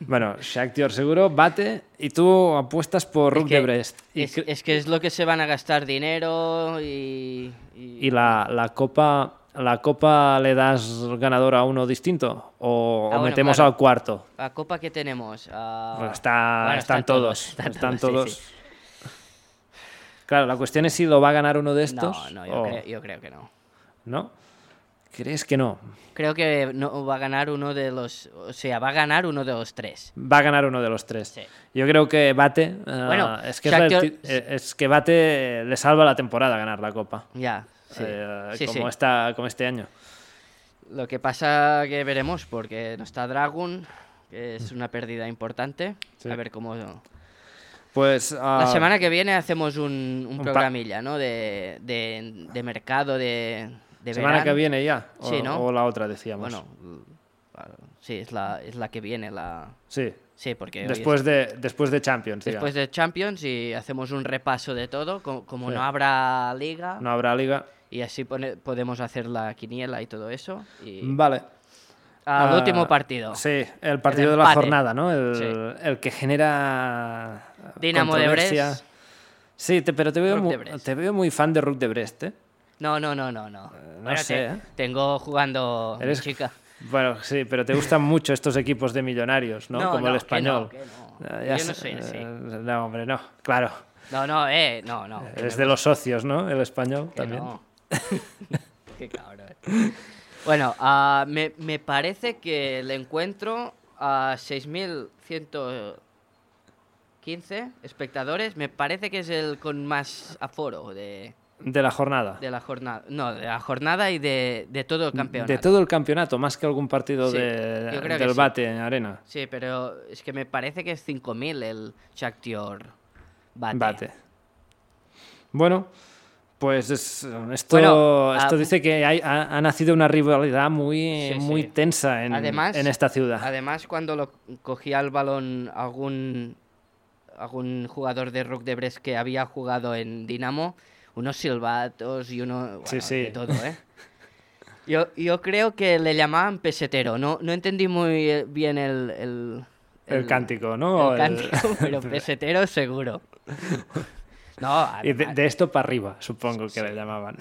Bueno, Shakhtar seguro, bate y tú apuestas por Es Rook que- de Brest. Es, es que es lo que se van a gastar dinero y... y- y la, la copa la copa le das ganador a uno distinto o, Ah, bueno, metemos claro. al cuarto. ¿La copa que tenemos? Ah, Bueno, está- bueno, están, todos, [laughs] están están todos, todos. sí, sí. Claro, la cuestión es si lo va a ganar uno de estos No, no, yo, o- creo, yo creo que no. ¿no? ¿Crees que no? Creo que no va a ganar uno de los... O sea, va a ganar uno de los tres. Va a ganar uno de los tres. Sí. Yo creo que Bate. eh, Bueno, es que, es, la- eh, es que Bate le salva la temporada ganar la copa. Ya, sí. Eh, Sí, como, sí. Está, como este año. Lo que pasa que veremos, porque no está Dragon, que es una pérdida importante. A ver cómo... Pues. La ah, semana que viene hacemos un, un programilla, ¿no? De, de, de mercado, de, de Semana verano. que viene ya. O, Sí, ¿no? o la otra, decíamos. Bueno, l- sí, es la, es la que viene, la... Sí. Sí, porque Después es- de, después de Champions. después digamos. de Champions y hacemos un repaso de todo, co- como, Sí. no habrá liga, No habrá liga. y así pone- podemos hacer la quiniela y todo eso. Y Vale. al Ah, último partido. Sí, el partido de la jornada, ¿no? El, Sí. el que genera. Dinamo de. Brest. Sí, te- pero te veo, Rook mu- de Brest. te veo muy fan de Rook de Brest, ¿eh? No, no, no, no, no. no sé, te- ¿eh? Tengo jugando Eres- chica. [laughs] Bueno, sí, pero te gustan mucho estos equipos de millonarios, ¿no? No, Como no, el español. que. Ah, Yo no soy así. eh, No, hombre, no. Claro. No, no, eh, no, no. Es de los socios, ¿no? El español Que también. no. [laughs] Qué cabrón. Bueno, ah, me, me parece que el encuentro a 6.115 espectadores, me parece que es el con más aforo de, De la jornada. de la jornada. No, de la jornada y de, de todo el campeonato. De todo el campeonato, más que algún partido Sí, de, del sí. bate en arena. Sí, pero es que me parece que es 5.000 el Shakhtar Bate. Bate. Bueno, pues es- esto, Bueno, esto ah, dice que hay- ha, ha nacido una rivalidad muy, Sí, muy sí. tensa en, Además- en esta ciudad. Además, cuando lo cogía el balón algún, algún jugador de Rock de Brest que había jugado en Dinamo, unos silbatos y uno... bueno, Sí, sí. de todo, ¿eh? [laughs] Yo, yo creo que le llamaban pesetero. No, no entendí muy eh, bien el... El, El cántico, ¿no? el cántico, [laughs] pero pesetero seguro. [laughs] No, Y de, además- de esto para arriba, supongo que le llamaban.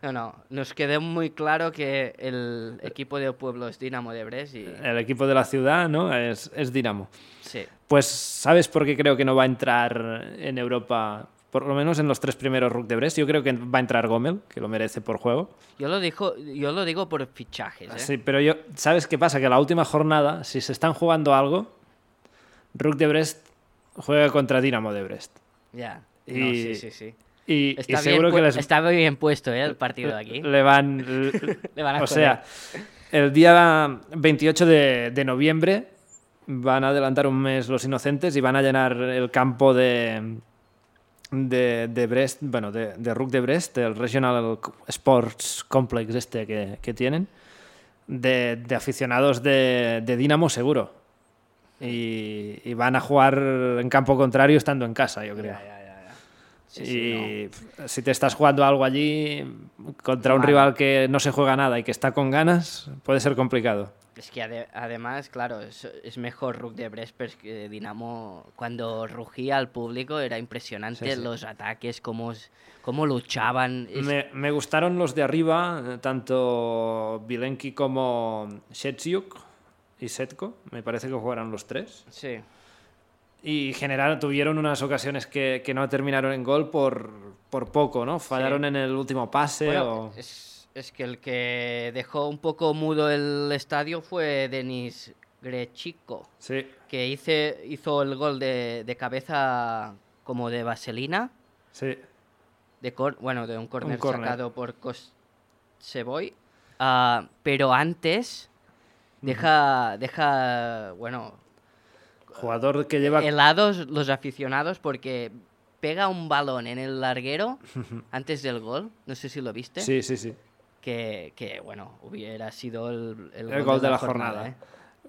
no, no. Nos quedó muy claro que el equipo de pueblo es Dinamo de Brest y... El equipo de la ciudad, ¿no? Es, es Dinamo. Sí. Pues, ¿sabes por qué creo que no va a entrar en Europa? Por lo menos en los tres primeros Rook de Brest. Yo creo que va a entrar Gomel, que lo merece por juego. Yo lo, dijo, yo lo digo por fichajes, ¿eh? Sí, pero yo, ¿sabes qué pasa? Que la última jornada, si se están jugando algo, Rook de Brest juega contra Dinamo de Brest. Ya. No, Y- sí, sí, sí. Y, y Está, bien, seguro que les está bien puesto, ¿eh? El partido de aquí. le van. [laughs] Le van a o sea, el día 28 de, de noviembre van a adelantar un mes los inocentes y van a llenar el campo de. De, de Brest, bueno, de, de Rook de Brest, el Regional Sports Complex este que, que tienen, de, aficionados de, de Dinamo seguro. Y, van a jugar en campo contrario estando en casa, yo creo. Ya. Sí, sí, y si te estás jugando algo allí contra un rival que no se juega nada y que está con ganas, puede ser complicado. Es que ade- además, claro, es, es mejor Rook de Brest pero es que Dinamo, cuando rugía al público, era impresionante Sí, los ataques, cómo, cómo luchaban. Es- Me, me gustaron los de arriba, eh, tanto Vilenki como Shetsiuk. y Setko. Me parece que jugaron los tres. Sí. Y generaron, tuvieron unas ocasiones que, que no terminaron en gol por, por poco, ¿no? Fallaron en el último pase Bueno, o... es, es que el que dejó un poco mudo el estadio fue Denis Grechico, Sí, que hice, hizo el gol de, de cabeza como de vaselina, sí. de cor- bueno, de un córner sacado por Kosseboy. Ah, pero antes deja, deja, bueno, Jugador que lleva... helados los aficionados porque pega un balón en el larguero [laughs] antes del gol, no sé si lo viste. Sí, sí, sí. que, que, bueno, hubiera sido el, el El gol de la jornada. ¿eh?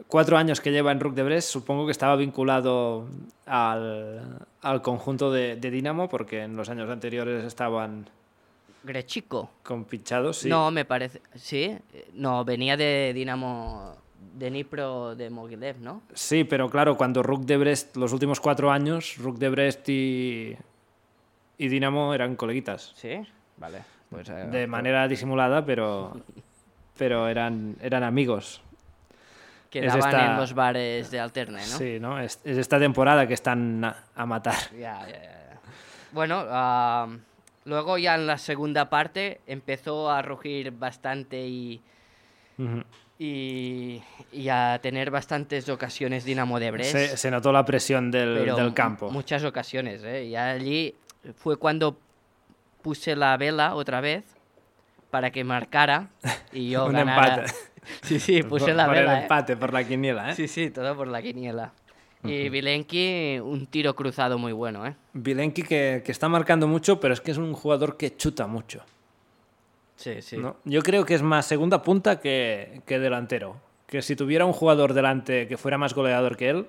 Cuatro años que lleva en Rook de Brest, supongo que estaba vinculado al, al conjunto de, de Dinamo, porque en los años anteriores estaban Grechico. compinchados. Sí. No, me parece. Sí, eh, no, venía de Dinamo. De Nipro de Mogilev, ¿no? Sí, pero claro, cuando Rook de Brest, los últimos cuatro años, Rook de Brest y, y Dinamo eran coleguitas. Sí, vale. Pues, eh, De manera disimulada, pero, [laughs] pero eran, eran amigos. quedaban esta- en los bares de Alterne, ¿no? Sí, ¿no? Es, es esta temporada que están a, a matar. Ya, ya, ya. Bueno, ah, luego ya en la segunda parte empezó a rugir bastante y. y, y a tener bastantes ocasiones Dinamo de Brest. Se, se notó la presión del, campo. Muchas ocasiones, ¿eh? Y allí fue cuando puse la vela otra vez para que marcara y yo [laughs] Un ganara. empate. [laughs] Sí, sí, [laughs] puse Por- la por vela. el ¿eh? empate, por la quiniela, ¿eh? Sí, sí, todo por la quiniela. Y Vilenki, un tiro cruzado muy bueno, ¿eh? Vilenki que, que está marcando mucho, pero es que es un jugador que chuta mucho. Sí, sí. ¿no? Yo creo que es más segunda punta que, que delantero. Que si tuviera un jugador delante que fuera más goleador que él,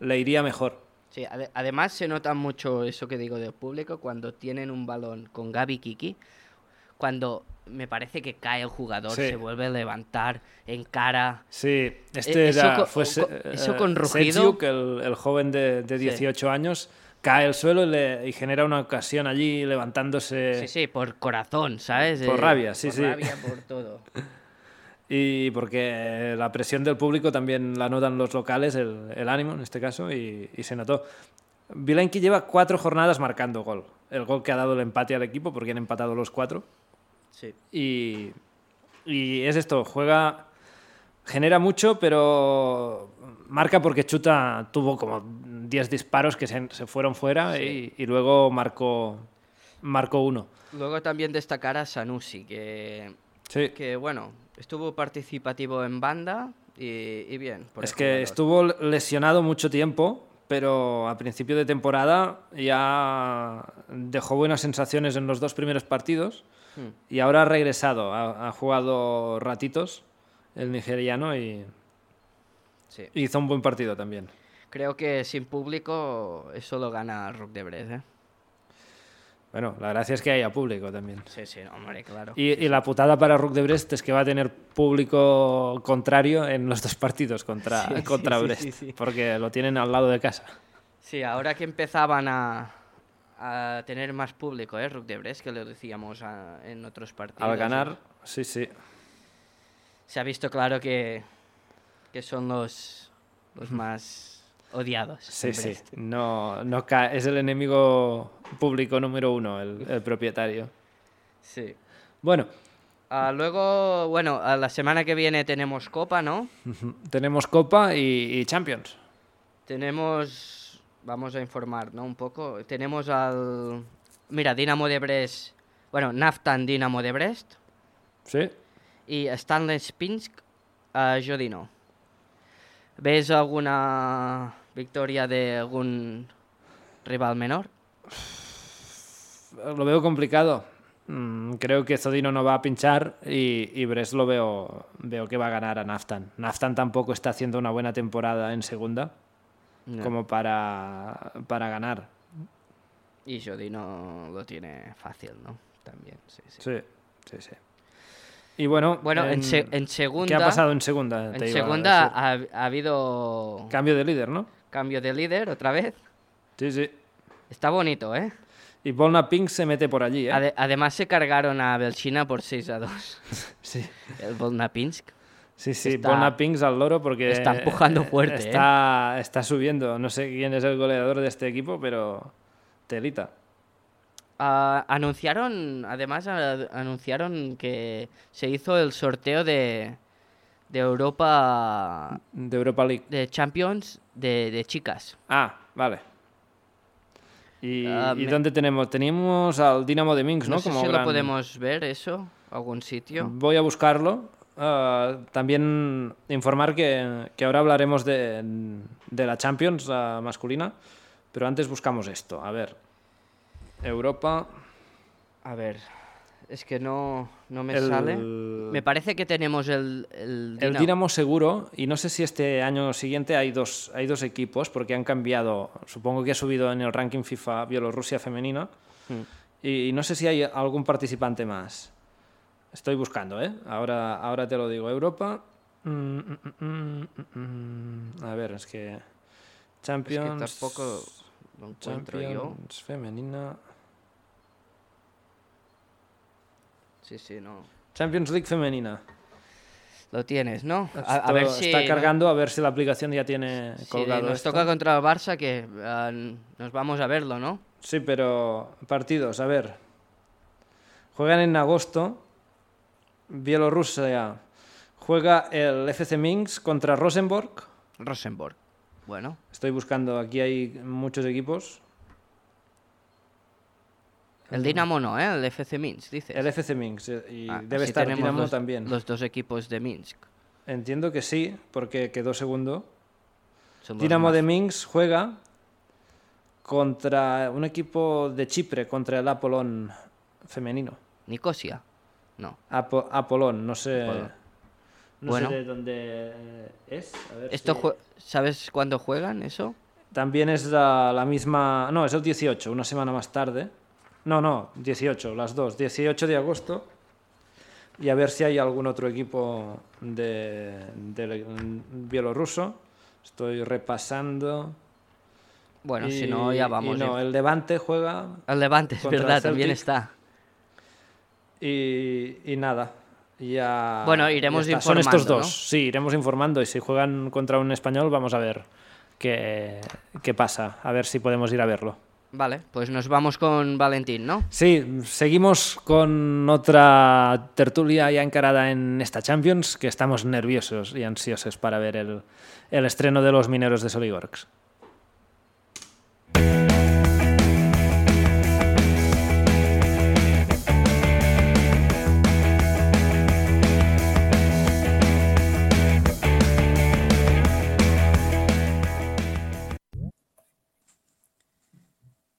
le iría mejor. Sí, ade- además se nota mucho eso que digo del público cuando tienen un balón con Gaby Kiki, cuando me parece que cae el jugador, Sí. se vuelve a levantar, encara. Sí, este Eh, eso era, co- fue co- Se- eso eh, con rugido. Setiuk, el, el joven de, de Sí. 18 años, cae al suelo y, le- y genera una ocasión allí levantándose. Sí, sí, por corazón, ¿sabes? Por Eh, rabia, sí, por sí. rabia, por todo. [laughs] Y porque la presión del público también la notan los locales, el, el ánimo en este caso, y, y se notó. Vilenki lleva cuatro jornadas marcando gol. El gol que ha dado el empate al equipo, porque han empatado los cuatro. Sí. Y, y es esto, juega, genera mucho, pero marca porque Chuta tuvo como 10 disparos que se, se fueron fuera y, y luego marcó, marcó uno. Luego también destacar a Sanusi, que, Sí. que bueno, estuvo participativo en banda y, y bien. por Es que estuvo lesionado mucho tiempo, pero a principio de temporada ya dejó buenas sensaciones en los dos primeros partidos Hmm. y ahora ha regresado, ha, ha jugado ratitos el nigeriano y Sí. hizo un buen partido también. Creo que sin público eso lo gana Rook de Brest, ¿eh? Bueno, la gracia es que haya público también. Sí, sí, hombre, claro. Y, y la putada para Rook de Brest es que va a tener público contrario en los dos partidos contra, Sí, contra sí, Brest, sí. porque lo tienen al lado de casa. Sí, ahora que empezaban a, a tener más público, ¿eh? Rook de Brest, que lo decíamos a- en otros partidos. Al ganar, sí, sí. Se ha visto claro que, que son los, los más odiados. Sí, sí. No, no es el enemigo público número uno, el, el propietario. Sí. Bueno, Ah, luego, bueno, a la semana que viene tenemos Copa, ¿no? tenemos Copa y, y Champions. Tenemos, vamos a informar, ¿no? Un poco. Tenemos al, mira, Dinamo de Brest, bueno, Naftan Dinamo de Brest ¿Sí? y Stanley Spinsk a Jodino. ¿Ves alguna victoria de algún rival menor? Lo veo complicado. Mm, creo que Zodino no va a pinchar y, y Brest lo veo, veo que va a ganar a Naftan. Naftan tampoco está haciendo una buena temporada en segunda No. como para, para ganar. Y Jodino lo tiene fácil, ¿no? También, sí, sí. Sí, sí, sí. Y bueno, Bueno, en, se- en segunda, ¿qué ha pasado en segunda? en iba segunda ha, ha habido Cambio de líder, ¿no? cambio de líder otra vez. Sí, sí. Está bonito, ¿eh? Y Volna Pink se mete por allí, ¿eh? Ade- además se cargaron a Belchina por 6 a 2. [laughs] Sí. El Volnapinsk. Sí, sí, Pings al loro porque está empujando fuerte. ¿eh? Está, está subiendo. No sé quién es el goleador de este equipo, pero telita. Ah, anunciaron, además, anunciaron que se hizo el sorteo de, de Europa. De Europa League. De Champions de, chicas. Ah, vale. ¿Y, ah, dónde tenemos? Teníamos al Dinamo de Minsk, ¿no? No sé si lo podemos ver eso, algún sitio. Voy a buscarlo. Ah, también informar que, ahora hablaremos de, la Champions masculina, pero antes buscamos esto. A ver, Europa. A ver, es que no, no me sale. Me parece que tenemos el, el Dinamo. El Dinamo seguro, y no sé si este año siguiente hay dos, hay dos equipos, porque han cambiado, supongo que ha subido en el ranking FIFA Bielorrusia femenina, hmm. y, no sé si hay algún participante más. Estoy buscando, ¿eh? Ahora, ahora te lo digo. Europa. Mm, mm, mm, a ver, es que. Champions. Es que tampoco lo encuentro Champions femenina. Sí, sí, no. Champions League femenina. Lo tienes, ¿no? A, ver si, está cargando, a ver si la aplicación ya tiene colgado. nos toca contra el Barça que ah, nos vamos a verlo, ¿no? Sí, pero partidos, a ver. Juegan en agosto. Bielorrusia juega el FC Minsk contra Rosenborg. Rosenborg, bueno. Estoy buscando, aquí hay muchos equipos. El Dinamo no, ¿eh? El FC Minsk, dices. El FC Minsk, eh, y ah, debe estar el Dinamo también. Los dos equipos de Minsk. Entiendo que sí, porque quedó segundo. Dinamo de Minsk juega contra un equipo de Chipre, contra el Apolón femenino. Nicosia, no. Apolón, no sé. No sé de dónde es. Esto ¿Sabes cuándo juegan eso? También es la misma. No, es el 18, una semana más tarde. No, no, 18, las dos. 18 de agosto. Y a ver si hay algún otro equipo de, bielorruso. Estoy repasando. Bueno, si no, ya vamos. no, el Levante juega. El Levante, es verdad, también está. Y, nada. Ya, bueno, iremos informando. Son estos dos, sí, iremos informando. Y si juegan contra un español, vamos a ver qué, qué pasa. A ver si podemos ir a verlo. Vale, pues nos vamos con Valentín, ¿no? Sí, seguimos con otra tertulia ya encarada en esta Champions, que estamos nerviosos y ansiosos para ver el, el estreno de los mineros de Soligorx.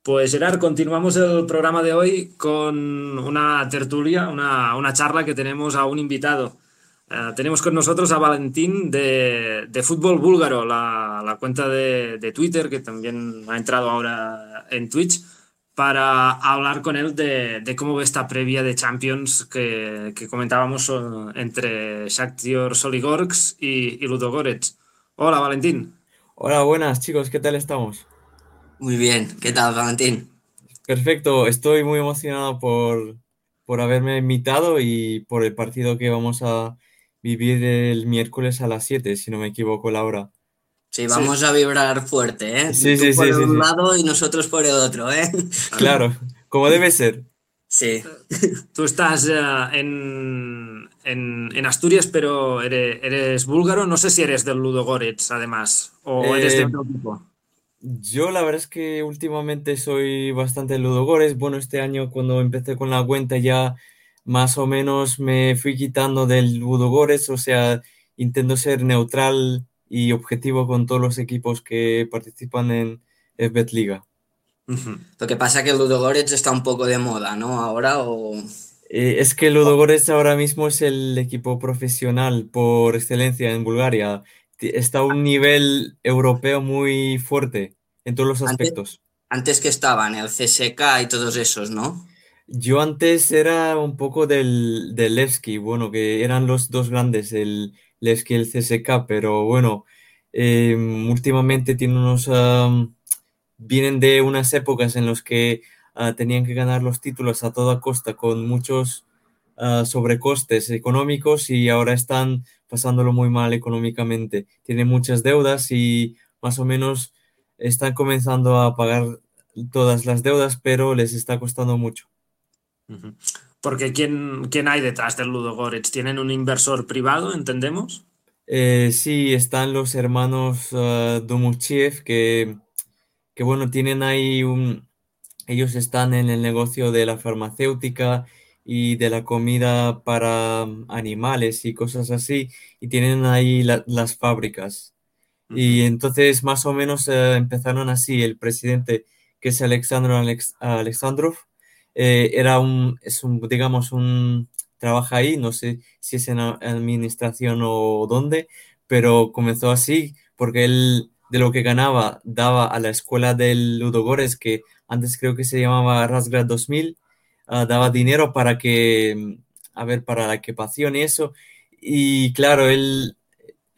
Pues Gerard, continuamos el programa de hoy con una tertulia, una, charla que tenemos a un invitado. Eh, tenemos con nosotros a Valentín de, Fútbol Búlgaro, la, cuenta de, Twitter que también ha entrado ahora en Twitch, para hablar con él de, cómo ve esta previa de Champions que, comentábamos entre Shakhtar Soligorx y, y Ludogorets. Hola Valentín. Hola, buenas chicos, ¿qué tal estamos? Muy bien, ¿qué tal, Valentín? Perfecto, estoy muy emocionado por, por haberme invitado y por el partido que vamos a vivir el miércoles a las 7, si no me equivoco la hora. Sí, vamos a vibrar fuerte, ¿eh? Sí, sí, por un lado y nosotros por el otro, ¿eh? [laughs] Claro, como debe ser. Sí. [laughs] Tú estás eh, en, en, Asturias, pero eres, búlgaro. No sé si eres del Ludogorets, además, o eres de eh, otro tipo. Yo la verdad es que últimamente soy bastante ludogores. Bueno, este año cuando empecé con la cuenta ya más o menos me fui quitando del ludogores, o sea, intento ser neutral y objetivo con todos los equipos que participan en FBET Liga. Lo que pasa es que el Ludogorets está un poco de moda, ¿no? Ahora o... Eh, es que el Ludogorets ahora mismo es el equipo profesional por excelencia en Bulgaria está a un nivel europeo muy fuerte en todos los aspectos. Antes, que estaban, el CSK y todos esos, ¿no? Yo antes era un poco del, del Levski, bueno, que eran los dos grandes, el Levski y el CSK, pero bueno, em, últimamente tienen unos, vienen de unas épocas en las que ah, tenían que ganar los títulos a toda costa con muchos uh, sobrecostes económicos y ahora están pasándolo muy mal económicamente. Tienen muchas deudas y más o menos están comenzando a pagar todas las deudas, pero les está costando mucho. Porque ¿quién, quién hay detrás del Ludo Goretz? ¿Tienen un inversor privado, entendemos? Eh, sí, están los hermanos uh, Domuchiev que, que, bueno, tienen ahí un... Ellos están en el negocio de la farmacéutica y de la comida para animales y cosas así, y tienen ahí las fábricas. Y entonces más o menos eh, empezaron así. El presidente, que es Alexandro Alexandrov, eh, era un, es un, digamos, un, trabaja ahí, no sé si es en administración o dónde, pero comenzó así porque él de lo que ganaba daba a la escuela del Ludogores, que antes creo que se llamaba Rasgrad 2000, ah, daba dinero para que, a ver, para la equipación y eso. Y claro, él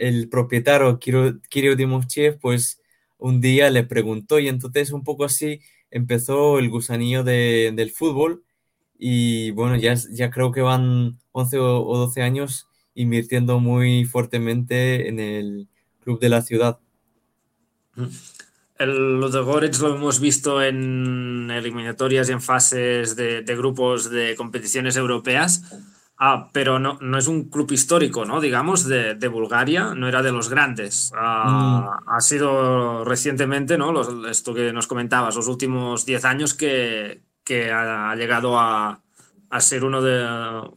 el propietario Kirill Dimovchev, pues un día le preguntó y entonces un poco así empezó el gusanillo de, del fútbol y bueno, ya, ya creo que van 11 o 12 años invirtiendo muy fuertemente en el club de la ciudad. El Ludogorets lo hemos visto en eliminatorias y en fases de, de grupos de competiciones europeas Ah, pero no, no es un club histórico, ¿no? Digamos, de, de Bulgaria, no era de los grandes. Ah, mm. Ha sido recientemente, ¿no? Los, esto que nos comentabas, los últimos 10 años que, que ha, llegado a, a, ser uno de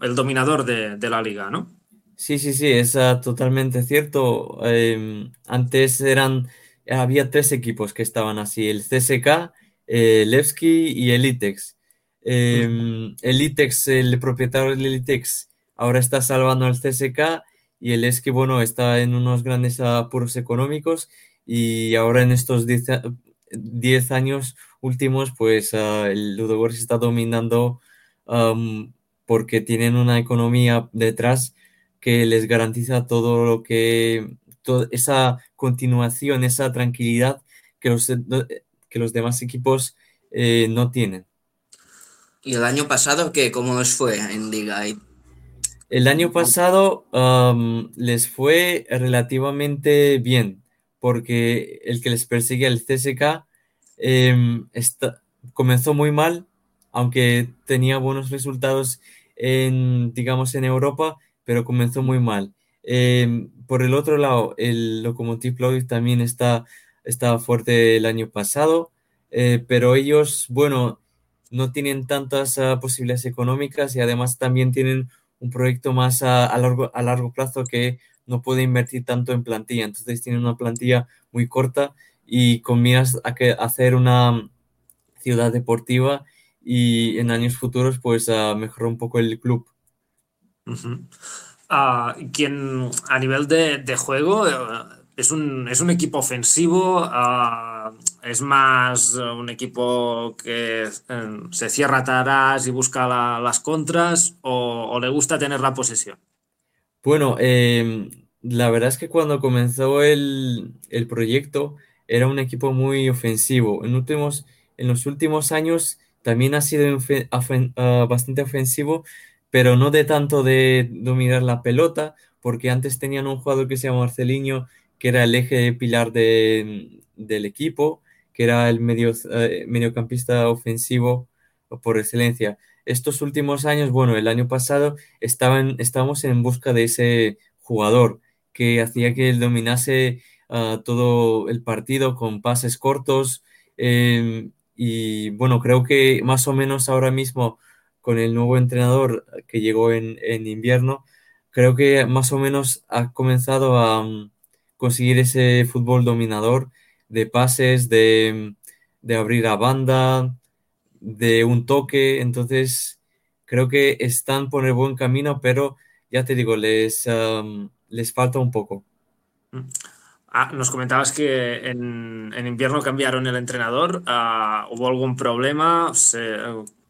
el dominador de, de, la liga, ¿no? Sí, sí, sí, es uh, totalmente cierto. Eh, antes eran, había tres equipos que estaban así, el CSK, el Levski y el ITEX. Eh, el ITEX, el propietario del ITEX, ahora está salvando al CSK y el que, bueno, está en unos grandes apuros económicos y ahora en estos 10 años últimos, pues uh, el Ludogorets está dominando porque tienen una economía detrás que les garantiza todo lo que, esa continuación, esa tranquilidad que los, que los demás equipos eh, no tienen. ¿Y el año pasado qué? ¿Cómo les fue en Liga? El año pasado um, les fue relativamente bien, porque el que les persigue el CSK eh, está, comenzó muy mal, aunque tenía buenos resultados en, digamos, en Europa, pero comenzó muy mal. Eh, por el otro lado, el Lokomotiv Plovdiv también está, estaba fuerte el año pasado, eh, pero ellos, bueno, no tienen tantas uh, posibilidades económicas y además también tienen un proyecto más a, largo, a largo plazo que no puede invertir tanto en plantilla. Entonces tienen una plantilla muy corta y con miras a que hacer una ciudad deportiva y en años futuros pues uh, mejorar un poco el club. Uh. Uh, quien a nivel de, de juego es un, es un equipo ofensivo, uh, es más un equipo que uh, se cierra atrás y busca la, las contras o, le gusta tener la posesión. Bueno, eh, la verdad es que cuando comenzó el, el, proyecto era un equipo muy ofensivo. En, últimos, en los últimos años también ha sido ah, bastante ofensivo, pero no de tanto de dominar la pelota, porque antes tenían un jugador que se llama Marcelinho que era el eje pilar de, del equipo, que era el medio, eh, mediocampista ofensivo por excelencia. Estos últimos años, bueno, el año pasado estaban, estábamos en busca de ese jugador que hacía que él dominase uh, todo el partido con pases cortos. Eh, y bueno, creo que más o menos ahora mismo con el nuevo entrenador que llegó en, en invierno, creo que más o menos ha comenzado a, conseguir ese fútbol dominador de pases, de, de abrir a banda, de un toque. Entonces, creo que están por el buen camino, pero ya te digo, les, les falta un poco. Ah, nos comentabas que en, en, invierno cambiaron el entrenador. Uh, ¿Hubo algún problema?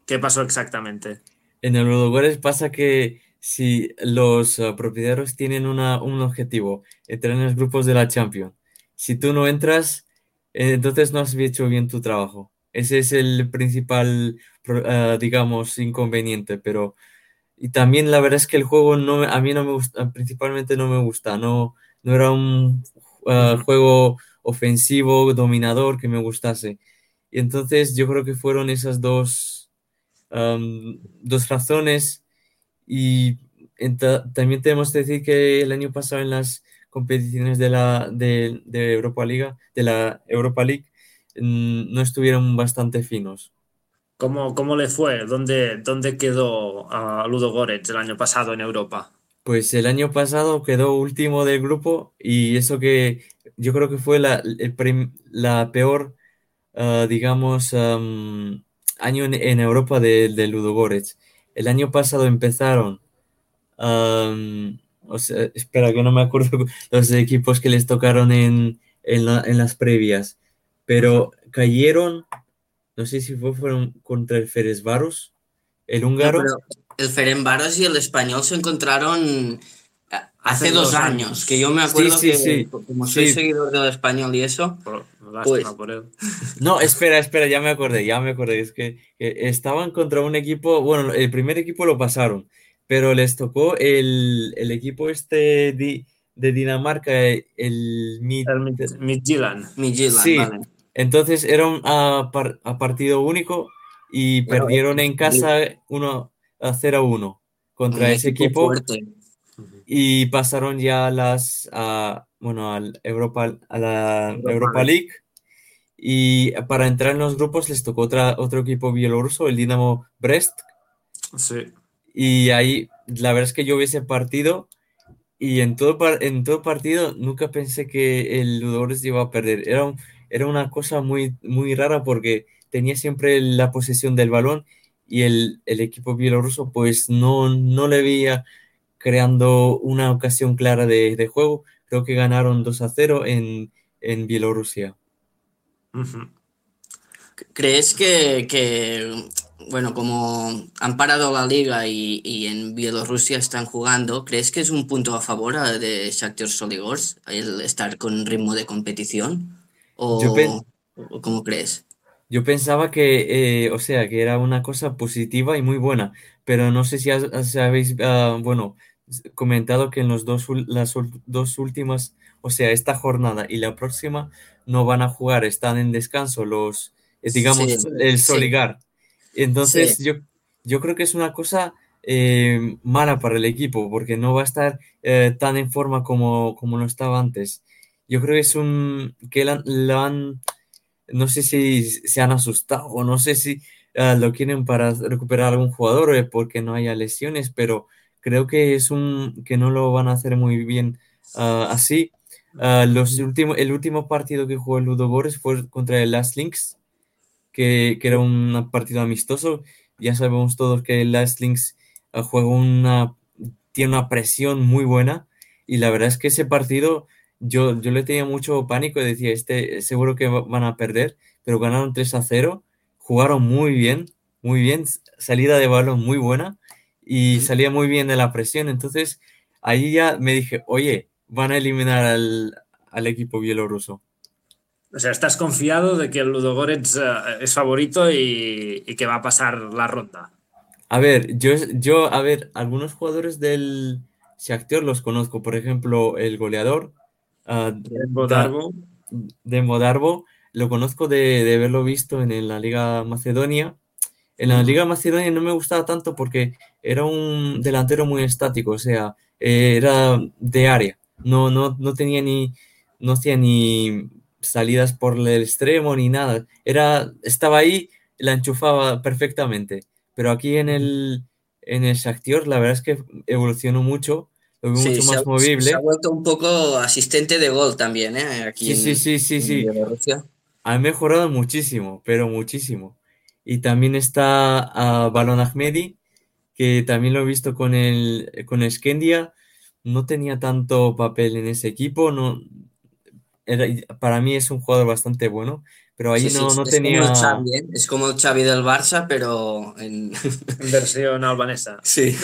¿Qué pasó exactamente? En el Ludogorets pasa que si los uh, propietarios tienen una, un objetivo, entrar en los grupos de la Champions, si tú no entras, eh, entonces no has hecho bien tu trabajo. Ese es el principal, uh, digamos, inconveniente, pero y también la verdad es que el juego no, a mí no me gusta, principalmente no me gusta, no, no era un uh, juego ofensivo, dominador que me gustase. Y entonces yo creo que fueron esas dos, um, dos razones. Y también tenemos que decir que el año pasado en las competiciones de la de, de Europa Liga, de la Europa League, no estuvieron bastante finos. ¿Cómo, cómo le fue? ¿Dónde, ¿Dónde quedó a Ludo Goretz el año pasado en Europa? Pues el año pasado quedó último del grupo y eso que yo creo que fue la, la peor, uh, digamos, um, año en, en, Europa de, de Ludogorets. El año pasado empezaron, um, o sea, espera que no me acuerdo [laughs] los equipos que les tocaron en, en, la, en las previas, pero cayeron, no sé si fue, fueron contra el Feresvaros, el húngaro. No, el Ferenbaros y el español se encontraron Hace, dos, años, que yo me acuerdo sí, que sí, como soy seguidor del español y eso. Por, pues, por él. [laughs] No, espera, espera, ya me acordé, ya me acordé. Es que, que, estaban contra un equipo, bueno, el primer equipo lo pasaron, pero les tocó el, el equipo este de, de Dinamarca, el, Mid, el Midtjylland. Sí. vale. Entonces era un a, par, a partido único y Pero, perdieron en casa 1 a 0 a 1 contra ese equipo fuerte. Y pasaron ya a las a, bueno al Europa a la Europa Europa League. Y para entrar en los grupos les tocó otra, otro equipo bielorruso el Dinamo Brest. Sí. y ahí la verdad es que yo vi ese partido y en todo en todo partido nunca pensé que el Ludogorets iba a perder. Era un- era una cosa muy muy rara porque tenía siempre la posesión del balón y el, el equipo bielorruso pues no, no le veía creando una ocasión clara de, de juego. Creo que ganaron 2 a 0 en, en Bielorrusia. ¿Crees que, que, bueno, como han parado la liga y, y en Bielorrusia están jugando, ¿crees que es un punto a favor de Shakhtar Soligorsk el estar con ritmo de competición? ¿O, Yo cómo crees? Yo pensaba que, eh, o sea, que era una cosa positiva y muy buena, pero no sé si has- has- habéis, ah, bueno, comentado que en los dos, las dos últimas, o sea, esta jornada y la próxima no van a jugar, están en descanso los, eh, digamos, Sí, el sí. Soligar. Entonces, yo, yo creo que es una cosa eh, mala para el equipo, porque no va a estar eh, tan en forma como, como lo estaba antes. Yo creo que es un, que la- lo han, no sé si se han asustado o no sé si ah, lo quieren para recuperar algún jugador eh, porque no haya lesiones, pero creo que es un que no lo van a hacer muy bien ah, así. Ah, los últimos, el último partido que jugó el Ludogorets fue contra el Last Links, que, que era un partido amistoso. Ya sabemos todos que el Last Links ah, juega una, tiene una presión muy buena y la verdad es que ese partido yo, yo le tenía mucho pánico y decía, este seguro que va- van a perder, pero ganaron 3 a 0, jugaron muy bien, muy bien, salida de balón muy buena y salía muy bien de la presión. Entonces ahí ya me dije, oye, van a eliminar al, al equipo bielorruso. O sea, estás confiado de que el Ludogorets eh, es favorito y, y que va a pasar la ronda. A ver, yo, yo, a ver, algunos jugadores del Shakhtar los conozco, por ejemplo, el goleador ah, Da- Bodarbo. de Modarbo, lo conozco de, de haberlo visto en la Liga Macedonia. En la Ujú. Liga Macedonia no me gustaba tanto porque era un delantero muy estático, o sea, eh, era de área, no, no, no tenía ni, no hacía ni salidas por el extremo ni nada, era, estaba ahí, la enchufaba perfectamente, pero aquí en el, en el Shakhtar la verdad es que evolucionó mucho, lo veo Sí, mucho se más ha, movible. se ha vuelto un poco asistente de gol también, ¿eh? Aquí Sí, sí, en, sí, sí, en sí. Ha mejorado muchísimo, pero muchísimo. Y también está a Balon Ahmedi, que también lo he visto con el con Skendia. No tenía tanto papel en ese equipo. No, era- para mí es un jugador bastante bueno, pero ahí Sí, no, es, no es como tenía. Xavi, ¿eh? Es como el Xavi del Barça, pero en... [laughs] En versión albanesa. [laughs] Sí.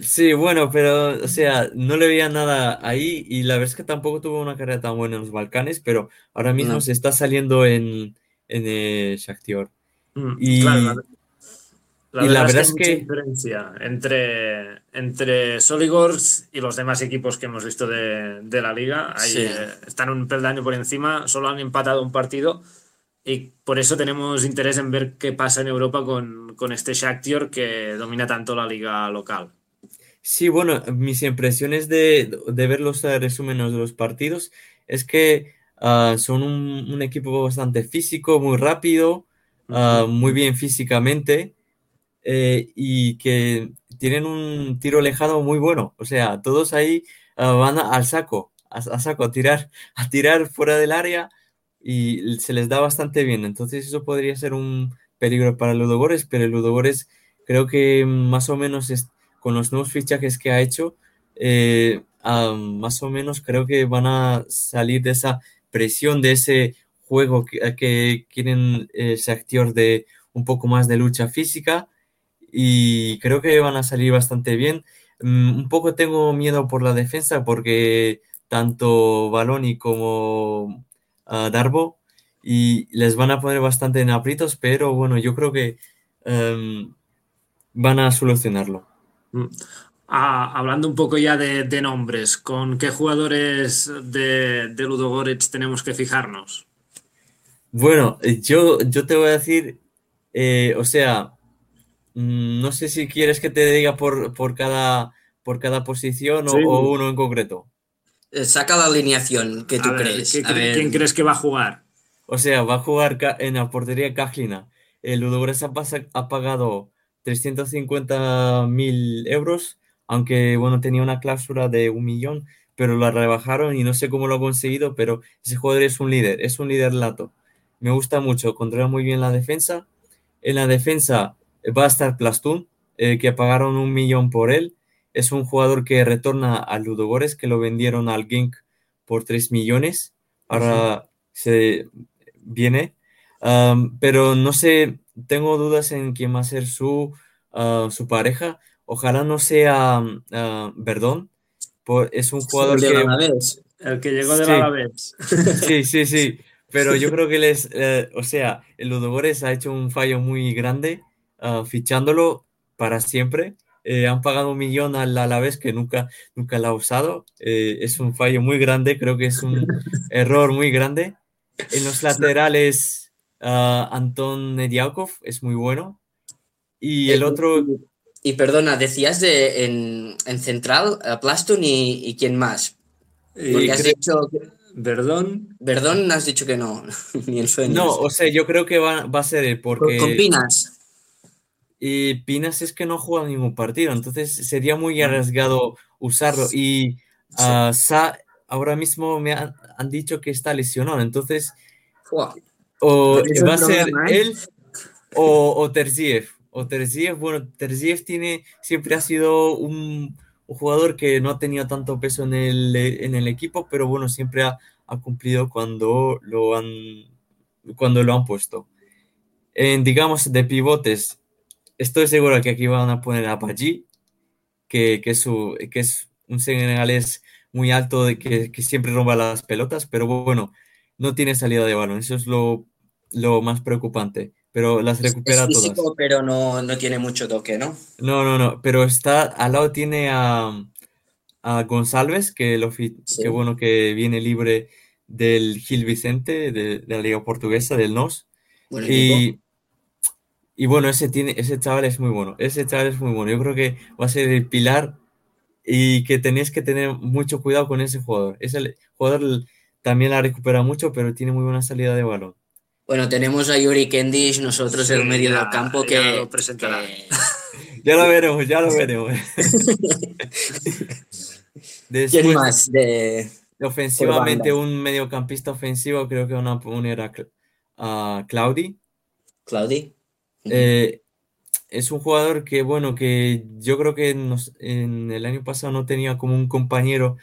Sí, bueno, pero, o sea, no le veía nada ahí y la verdad es que tampoco tuvo una carrera tan buena en los Balcanes, pero ahora mismo No. se está saliendo en, en el Shakhtar. Mm, Y- claro, la- La y la verdad es que, diferencia entre, entre Soligors y los demás equipos que hemos visto de, de la liga. Ahí, eh, están un peldaño por encima, solo han empatado un partido y por eso tenemos interés en ver qué pasa en Europa con, con este Shakhtar que domina tanto la liga local. Sí, bueno, mis impresiones de, de ver los resúmenes de los partidos es que uh, son un, un, equipo bastante físico, muy rápido, uh, muy bien físicamente eh, y que tienen un tiro lejano muy bueno. O sea, todos ahí uh, van al saco, a, a, saco, a tirar, a tirar fuera del área y se les da bastante bien. Entonces eso podría ser un peligro para Ludogores, pero Ludogores creo que más o menos es, con los nuevos fichajes que ha hecho, eh, más o menos creo que van a salir de esa presión, de ese juego que, quieren ese actor de un poco más de lucha física y creo que van a salir bastante bien. Mm, un poco tengo miedo por la defensa porque tanto Baloni como uh, Darbo y les van a poner bastante en aprietos, pero bueno, yo creo que um, van a solucionarlo. Mm. Ah, hablando un poco ya de, de, nombres, ¿con qué jugadores de, de Ludogorets tenemos que fijarnos? Bueno, yo, yo te voy a decir, eh, o sea, Mm, no sé si quieres que te diga por, por, cada, por cada posición o, sí. o, uno en concreto. Eh, saca la alineación que tú a crees. Ver, ¿qué, ¿Quién crees que va a jugar? O sea, va a jugar en la portería Cajlina. El Ludogorets ha, ha pagado 350 mil euros, aunque bueno, tenía una cláusula de un millón, pero la rebajaron y no sé cómo lo ha conseguido, pero ese jugador es un líder, es un líder lato. Me gusta mucho, controla muy bien la defensa. En la defensa va a estar Plastún, eh, que pagaron un millón por él. Es un jugador que retorna a Ludogores, que lo vendieron al Genk por 3 millones. Ahora sí. se viene. Um, pero no sé, tengo dudas en quién va a ser su, uh, su pareja. Ojalá no sea uh, Verdón. Por, es un jugador el que... El que llegó de sí. la vez. Sí, sí, sí. [laughs] Pero yo [laughs] creo que les, eh, o sea, el Ludogores ha hecho un fallo muy grande uh, fichándolo para siempre. Eh, han pagado un millón al Alavés que nunca, nunca la ha usado. Eh, es un fallo muy grande, creo que es un [laughs] error muy grande. En los laterales, uh, Anton Nediakov es muy bueno. Y el otro... Y, perdona, decías de en, en central, Plaston y, y, quién más. Porque has dicho... Verdón. Verdón has dicho que no, [laughs] ni en sueños. No, o sea, yo creo que va, va a ser él porque... Con Pinas. Y Pinas es que no juega ningún partido, entonces sería muy arriesgado usarlo. Y uh, Sa ahora mismo me han, han, dicho que está lesionado, entonces wow. o va a ser problema, ¿eh? él o, o Terziev. O Terziev, bueno, Terziev tiene, siempre ha sido un, un, jugador que no ha tenido tanto peso en el, en el equipo, pero bueno, siempre ha, cumplido cuando lo han, cuando lo han puesto. En, digamos, de pivotes, estoy seguro que aquí van a poner a Paggi, que, que, su, que es un senegalés muy alto, de que, que, siempre rompa las pelotas, pero bueno, no tiene salida de balón, eso es lo, lo más preocupante, pero las recupera es físico, todas. pero no, no tiene mucho toque, ¿no? No, no, no, pero está, al lado tiene a, a González, que, lo, sí. que bueno, que viene libre del Gil Vicente, de, de la Liga Portuguesa, del NOS. Bueno, y. Y bueno, ese, tiene, ese chaval es muy bueno. Ese chaval es muy bueno. Yo creo que va a ser el pilar y que tenéis que tener mucho cuidado con ese jugador. Ese jugador también la recupera mucho, pero tiene muy buena salida de balón. Bueno, tenemos a Yuri Kendish, nosotros sí, en medio ya, del campo, que ya lo presentará. Que... [laughs] ya lo veremos, ya lo veremos. [laughs] Después, ¿Quién más? De... Ofensivamente, un mediocampista ofensivo, creo que van a poner a, a Claudi. Claudi. Eh, es un jugador que, bueno, que yo creo que nos, en el año pasado no tenía como un compañero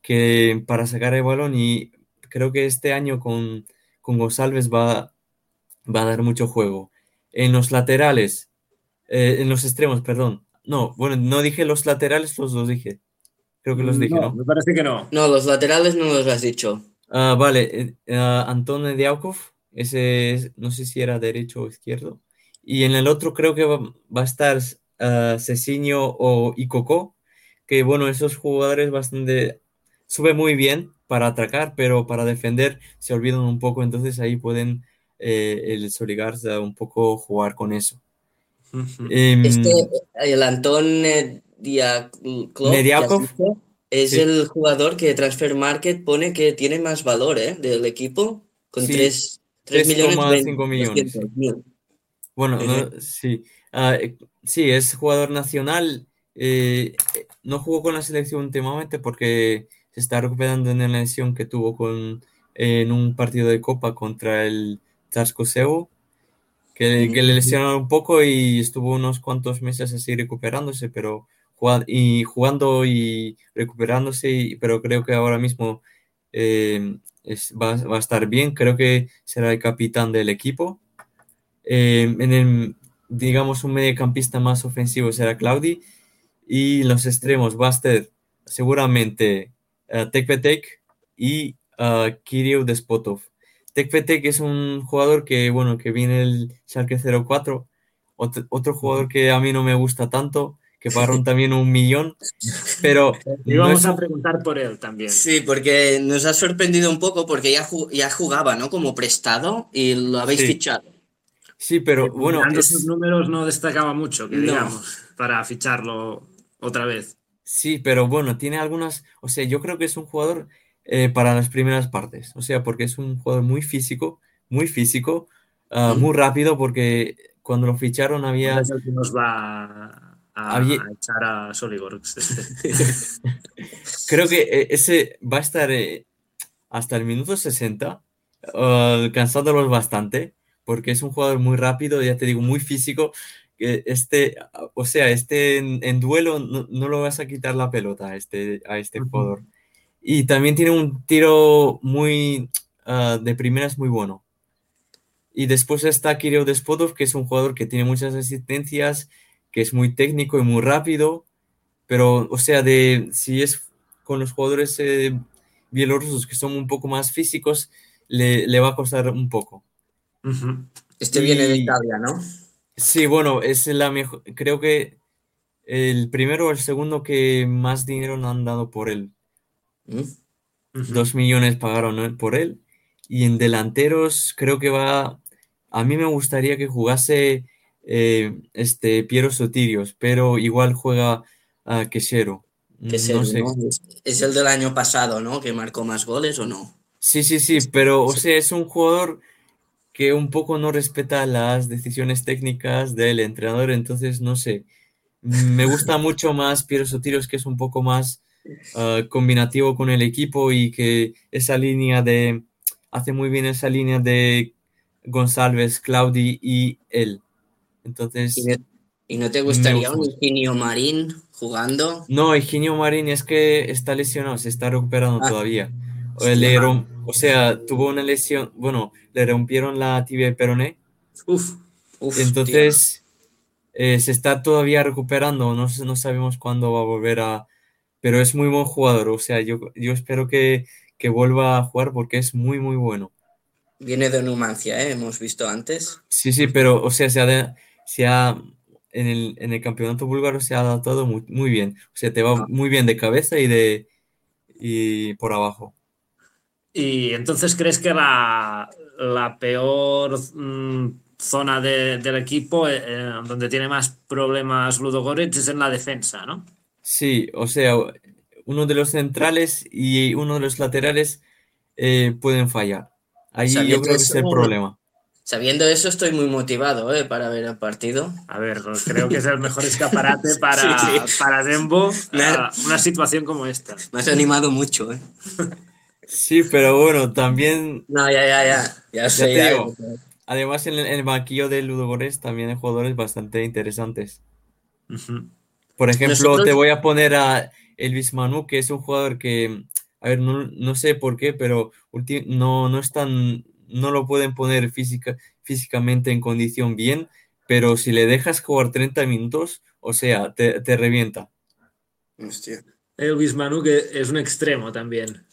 que para sacar el balón y creo que este año con, con González va, va a dar mucho juego. En los laterales, eh, en los extremos, perdón. No, bueno, no dije los laterales, los dos dije. Creo que los dije, no, ¿no? Me parece que no. No, los laterales no los has dicho. Uh, vale, uh, Anton Diaukov, ese es, no sé si era derecho o izquierdo Y en el otro creo que va, va a estar uh, o Icoco, que bueno, esos jugadores bastante sube muy bien para atacar, pero para defender se olvidan un poco, entonces ahí pueden eh, el Soligarza un poco jugar con eso. Em, este, el Antón eh, Diakov es el jugador que Transfer Market pone que tiene más valor ¿eh? del equipo, con 3, millones. 5 millones. Bueno, sí. Ah, sí, es jugador nacional. no jugó con la selección últimamente porque se está recuperando en la lesión que tuvo con, en un partido de Copa contra el Tasco que, que le lesionaron un poco y estuvo unos cuantos meses así recuperándose, pero y jugando y recuperándose, pero creo que ahora mismo eh, va, va, a estar bien, creo que será el capitán del equipo. Eh, en el, digamos, un mediocampista más ofensivo será Claudi y los extremos va a seguramente Tekvetek y uh, Kirill Despotov. Tekvetek es un jugador que, bueno, que viene el Schalke 04, otro, otro jugador que a mí no me gusta tanto, que pagaron [laughs] también un millón, pero... Y vamos a preguntar por él también. Sí, porque nos ha sorprendido un poco porque ya, ya jugaba, ¿no? Como prestado y lo habéis fichado. Sí, pero bueno... Es... números no destacaba mucho, que digamos, para ficharlo otra vez. Sí, pero bueno, tiene algunas, o sea, yo creo que es un jugador eh, para las primeras partes, o sea, porque es un jugador muy físico, muy físico, uh, muy rápido, porque cuando lo ficharon había... Es el que nos va a, había... a echar a Soligorx. [laughs] Creo que eh, ese va a estar eh, hasta el minuto 60, uh, cansándolos bastante, porque es un jugador muy rápido, ya te digo, muy físico, este, o sea, este en, duelo no, lo vas a quitar la pelota a este, a este jugador. Y también tiene un tiro muy uh, de primeras muy bueno. Y después está Kirill Despodov, que es un jugador que tiene muchas asistencias, que es muy técnico y muy rápido. Pero, o sea, de si es con los jugadores eh, bielorrusos que son un poco más físicos, le, le va a costar un poco. Este viene de Italia, ¿no? Sí, bueno, es la mejor. Creo que el primero o el segundo que más dinero no han dado por él. ¿Mm? Dos millones pagaron por él. Y en delanteros creo que va. A mí me gustaría que jugase eh, este Piero Sotirios, pero igual juega a Quesero. no sé. Es el del año pasado, ¿no? Que marcó más goles o no. Sí, sí, sí, pero o sea, es un jugador que un poco no respeta las decisiones técnicas del entrenador, entonces no sé. Me gusta [laughs] mucho más Piero Sotiros, que es un poco más ah, combinativo con el equipo y que esa línea de. hace muy bien esa línea de González, Claudi y él. Entonces. ¿Y no, te gustaría un Eugenio Marín jugando? No, Eugenio Marín es que está lesionado, se está recuperando ah. todavía. Le, o sea, tuvo una lesión, bueno, le rompieron la tibia y peroné. Uf, Entonces, eh, se está todavía recuperando, no, no sabemos cuándo va a volver a... Pero es muy buen jugador, o sea, yo, yo espero que, que vuelva a jugar porque es muy, muy bueno. Viene de Numancia, ¿eh? hemos visto antes. Sí, sí, pero, o sea, se ha, se ha en, el, en el campeonato búlgaro se ha adaptado muy, muy bien. O sea, te va ah. muy bien de cabeza y de y por abajo. Y entonces, ¿crees que la, peor mm, zona del equipo, eh, eh, donde tiene más problemas Ludogorets, es en la defensa, ¿no? Sí, o sea, uno de los centrales y uno de los laterales eh, pueden fallar. Ahí yo creo que es el problema. Sabiendo eso, estoy muy motivado para ver el partido. A ver, creo que es el mejor escaparate [laughs] para, para Dembo una situación como esta. Me has animado mucho, ¿eh? [laughs] Sí, pero bueno, también. No, ya, ya, ya. Ya, sé, Además, en el, banquillo de Ludogorets también hay jugadores bastante interesantes. Por ejemplo, te voy a poner a Elvis Manu, que es un jugador que, a ver, no, sé por qué, pero no, no, están, no lo pueden poner física, físicamente en condición bien, pero si le dejas jugar 30 minutos, o sea, te, te revienta. Hostia. Elvis Manu, que es un extremo también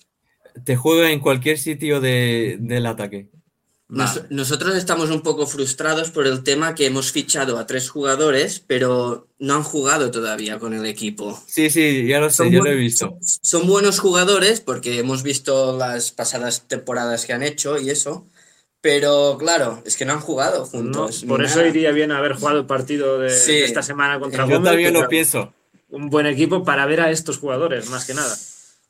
te juega en cualquier sitio de, del ataque. Nos- Vale. nosotros estamos un poco frustrados por el tema que hemos fichado a tres jugadores, pero no han jugado todavía con el equipo. Sí, sí, ya lo sé, Son ya lo he visto. Son, son buenos jugadores porque hemos visto las pasadas temporadas que han hecho y eso, pero claro, es que no han jugado juntos. por eso nada. iría bien haber jugado el partido de, Sí. de esta semana contra Yo Gómez, que lo pienso. Un buen equipo para ver a estos jugadores, más que nada.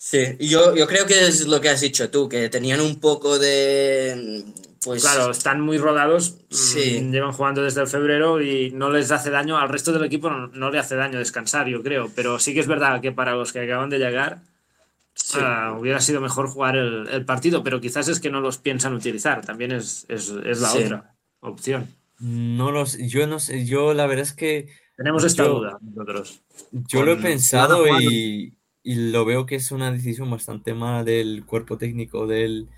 Sí, y yo, yo creo que es lo que has dicho tú, que tenían un poco de... Pues Claro, están muy rodados, mm, Sí. llevan jugando desde el febrero y no les hace daño, al resto del equipo no, no le hace daño descansar, yo creo, pero sí que es verdad que para los que acaban de llegar sí. ah, hubiera sido mejor jugar el, el partido, pero quizás es que no los piensan utilizar, también es, es- es la Sí. otra opción. No lo sé, yo no sé, yo la verdad es que Tenemos esta Yo- duda nosotros. yo lo he pensado y, y lo veo que es una decisión bastante mala del cuerpo técnico del,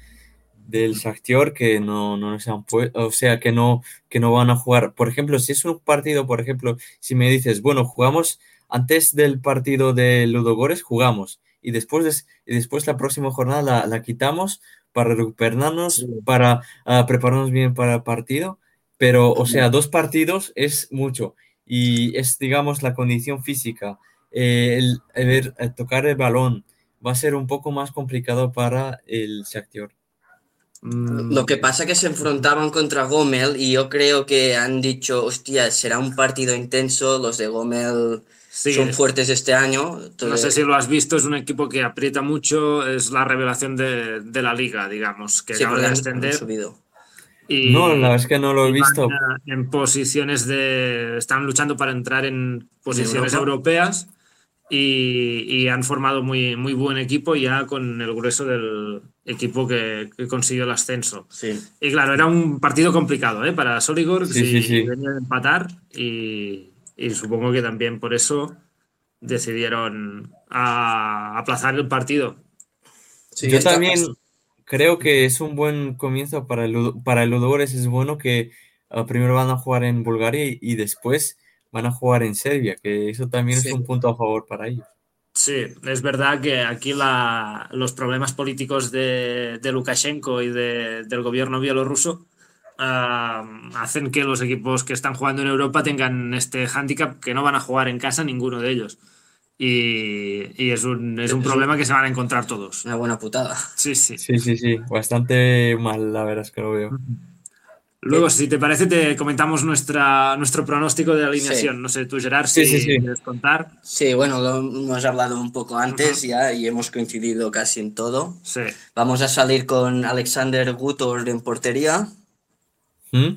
del Shakhtar que no, no se han o sea, que no, que no van a jugar. Por ejemplo, si es un partido, por ejemplo, si me dices, bueno, jugamos antes del partido de Ludogores, jugamos y después, des- y después la próxima jornada la, la quitamos para recuperarnos, Sí. para ah, prepararnos bien para el partido, pero, o sea, dos partidos es mucho y es, digamos, la condición física, eh, el, el ver- el tocar el balón va a ser un poco más complicado para el Shakhtar. Mm, Lo que pasa que se enfrentaban contra Gomel y yo creo que han dicho, hostia, será un partido intenso, los de Gomel sí, son es- fuertes este año. No sé si lo has visto, es un equipo que aprieta mucho, es la revelación de, de la liga, digamos, que sí, acaba de han- han ascender. subido. Y, No, la verdad es que no lo he visto. en posiciones de. Están luchando para entrar en posiciones Europa. europeas y, y han formado muy, muy buen equipo ya con el grueso del equipo que, que consiguió el ascenso. Sí. Y claro, era un partido complicado ¿eh? para Soligor, Sí, si sí, sí. venía de empatar y, y supongo que también por eso decidieron a- aplazar el partido. Sí, Yo está- también creo que es un buen comienzo para el, para el Ludogorets. Es bueno que ah, primero van a jugar en Bulgaria y, y después van a jugar en Serbia, que eso también Sí. es un punto a favor para ellos. Sí, es verdad que aquí la- los problemas políticos de, de Lukashenko y de- del gobierno bielorruso ah, hacen que los equipos que están jugando en Europa tengan este hándicap que no van a jugar en casa ninguno de ellos. Y, y es un, es un Es un- problema que se van a encontrar todos. Una buena putada. Sí, sí. Sí, sí, sí, bastante mal, la verdad es que lo veo. Luego, si te parece, te comentamos nuestra, nuestro pronóstico de alineación. Sí. No sé, tú, Gerard, Sí, si sí, sí. quieres contar. Sí, bueno, lo hemos hablado un poco antes ya y hemos coincidido casi en todo. Sí. Vamos a salir con Alexander Gutor en portería. ¿Mm?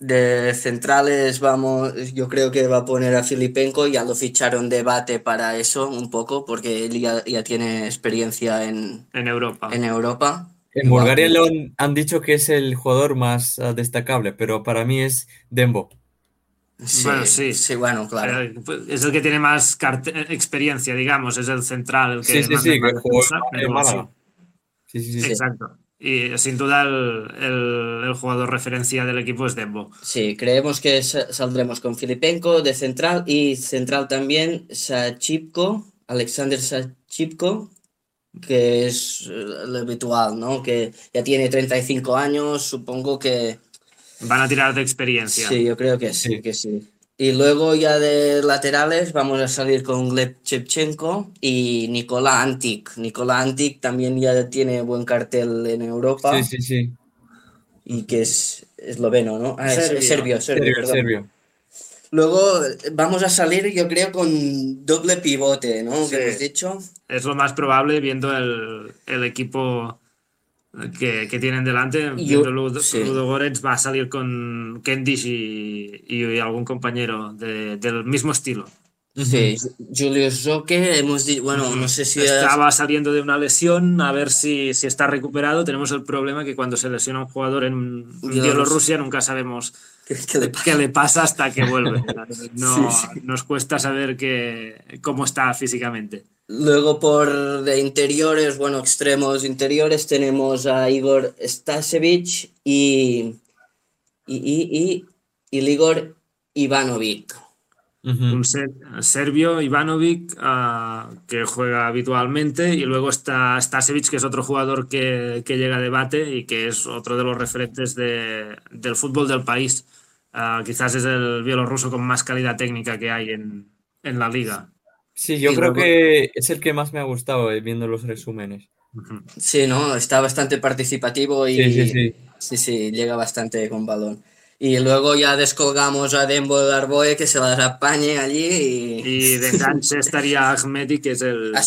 De centrales vamos, yo creo que va a poner a Filipenko, ya lo ficharon de bate para eso un poco, porque él ya, ya tiene experiencia en, En Europa. en Europa. En Bulgaria lo han, han dicho que es el jugador más ah, destacable, pero para mí es Dembo. Sí, Bueno, sí. sí, bueno, claro. Eh, pues, Es el que tiene más carte- experiencia, digamos, es el central, el que Sí, sí, más sí, defensa, pero Málaga. sí, Sí, sí, sí. Exacto. Y sin duda el, el- el jugador referencia del equipo es Dembo. Sí, creemos que sa- saldremos con Filipenko de central y central también Sachipko, Alexander Sachipko, que es eh, lo habitual, ¿no? Que ya tiene 35 años, supongo que Van a tirar de experiencia. sí, yo creo que sí, Sí. que sí. Y luego ya de laterales vamos a salir con Gleb Shevchenko y Nikola Antic. Nikola Antic también ya tiene buen cartel en Europa Sí, sí, sí. y que es esloveno, ¿no? Ah, es- Serbio. es serbio, serbio, serbio. Luego vamos a salir, yo creo, con doble pivote, ¿no? Sí. Que dicho. Es lo más probable viendo el, el equipo que, que tienen delante. Yo- Ludo, sí. Ludo Goretz va a salir con Kendish y, y algún compañero de- del mismo estilo. Sí, Julius Roque, hemos dicho, bueno, no sé si Estaba saliendo de una lesión, a ver si, si está recuperado. Tenemos el problema que cuando se lesiona un jugador en. Bielorrusia nunca sabemos ¿Qué, qué le pasa? qué le pasa hasta que vuelve. [laughs] No, Sí, sí. Nos cuesta saber que, cómo está físicamente. Luego por de interiores, bueno, extremos interiores, tenemos a Igor Stasevich y, y, y, y, y Igor Ivanovic. Un serbio, Ivanovic, ah, que juega habitualmente, y luego está Stasevich, que es otro jugador que, llega a debate y que es otro de los referentes del fútbol del país. Ah, quizás es el bielorruso con más calidad técnica que hay en, la liga. Sí, yo creo que es el que más me ha gustado eh, viendo los resúmenes. Sí, ¿no? Está bastante participativo y sí, sí, sí. sí, llega bastante con balón. Y luego ya descolgamos a Dembo de Arboe que se las apañe allí. Y, y de enganche estaría Ahmedi, que es el, ah,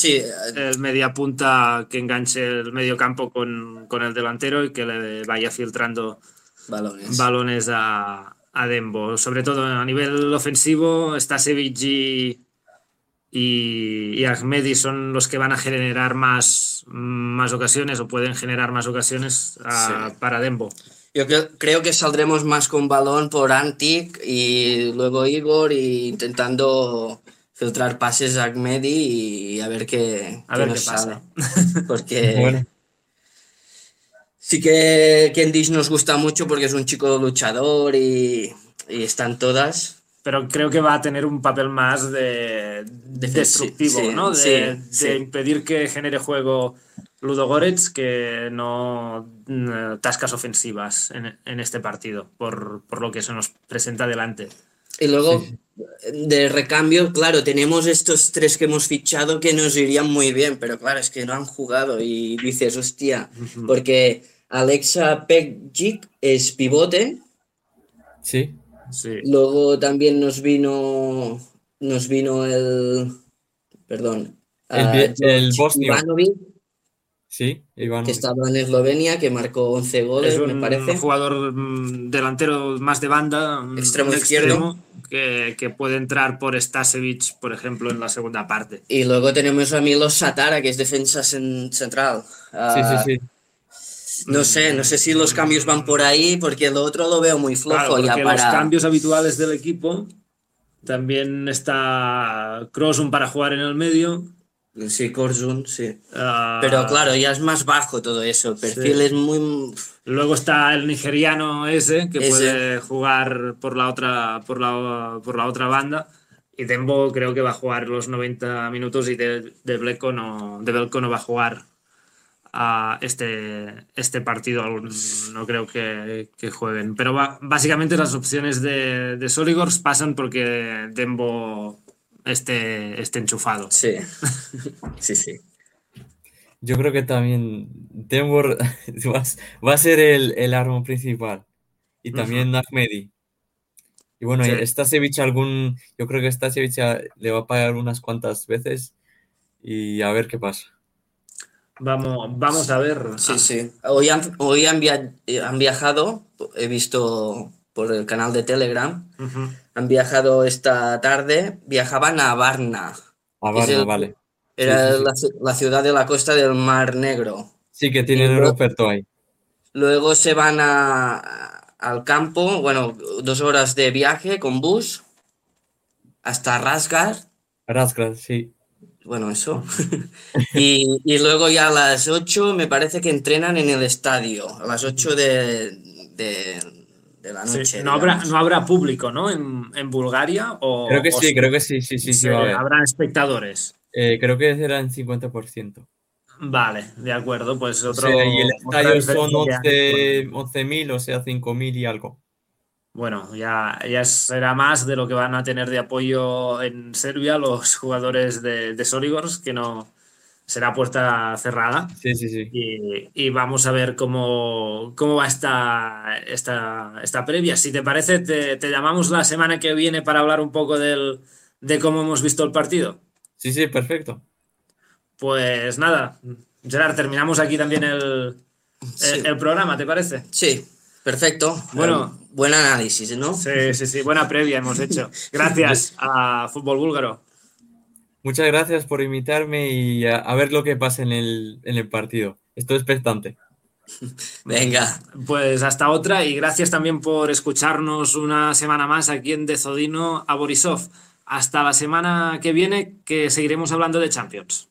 el media punta que enganche el medio campo con, con, el delantero y que le vaya filtrando balones, balones a, a Dembo. Sobre todo a nivel ofensivo, está y, y, Ahmedi son los que van a generar más, más ocasiones o pueden generar más ocasiones para Dembo. Yo creo, que saldremos más con balón por Antic y luego Igor y intentando filtrar pases a Agmedi y a ver qué, a ver qué pasa. Porque [laughs] sí que Kendish nos gusta mucho porque es un chico luchador y, están todas. Pero creo que va a tener un papel más de, destructivo, ¿no? De, de impedir que genere juego Ludogorets que no mm, tascas ofensivas en, este partido, por, lo que se nos presenta adelante. Y luego, de recambio, claro, tenemos estos tres que hemos fichado que nos irían muy bien, pero claro, es que no han jugado y dices, hostia, porque Alexa Pekjic es pivote. Sí. Sí. Luego también nos vino, nos vino el, perdón, el, el bosnio. Sí, Que estaba en Eslovenia, que marcó 11 goles, me parece. Un jugador mm, delantero más de banda, extremo izquierdo. que, puede entrar por Stasevich, por ejemplo, en la segunda parte. Y luego tenemos a Milos Satara, que es defensa central. sí, sí, sí. No sé, no sé si los cambios van por ahí, porque el otro lo veo muy flojo. ya para... Los cambios habituales del equipo. También está Crossum para jugar en el medio. Sí, Corzun, sí. Ah. Pero claro, ya es más bajo todo eso. Perfil es muy. Luego está el nigeriano ese, que puede jugar por la, otra, por, la, por la otra banda. Y Dembo creo que va a jugar los 90 minutos y de, de, Bleco no, de Belco no va a jugar a este, este partido. No creo que, que jueguen. Pero básicamente las opciones de, de Soligors pasan porque Dembo esté, esté enchufado. Sí, [laughs] sí, sí. Yo creo que también Denver [laughs] va, a ser el, el arma principal. Y también Ahmedi. Y bueno, esta Stasevich algún, yo creo que Stasevich le va a pagar unas cuantas veces y a ver qué pasa. Vamos, vamos a ver. Sí, sí. Hoy han, hoy han, han viajado, he visto por el canal de Telegram, han viajado esta tarde, viajaban a Varna. A Varna, vale. Era La, ciudad de la costa del Mar Negro. Sí, que tienen el aeropuerto ahí. Luego se van a, al campo, bueno, dos horas de viaje con bus hasta Rasgar. Rasgar, sí. Bueno, eso. [laughs] y, luego ya a las 8 me parece que entrenan en el estadio, a las 8 de la noche. no, habrá, no habrá público, ¿no? En, Bulgaria. O, creo que sí, creo que sí, sí, sí. sí Habrán espectadores. Eh, creo que serán 50%. Vale, de acuerdo, pues otro. y el estadio son 11.000, o sea, 5.000 y algo. Bueno, ya, ya será más de lo que van a tener de apoyo en Serbia los jugadores de, de Soligors, que no, será puerta cerrada. Sí, sí, sí. Y, vamos a ver cómo, cómo va esta, esta, esta, previa. Si te parece, te, llamamos la semana que viene para hablar un poco del, de cómo hemos visto el partido. Sí, sí, perfecto. Pues nada, Gerard, terminamos aquí también el, el, programa, ¿te parece? Sí, perfecto. Bueno, buen análisis, ¿no? Sí, sí, sí, buena previa hemos hecho. [laughs] Gracias a Fútbol Búlgaro. Muchas gracias por invitarme y a, ver lo que pasa en el, en el partido. Estoy expectante. [laughs] Venga. Pues hasta otra y gracias también por escucharnos una semana más aquí en Dezodino a Borisov. Hasta la semana que viene que seguiremos hablando de Champions.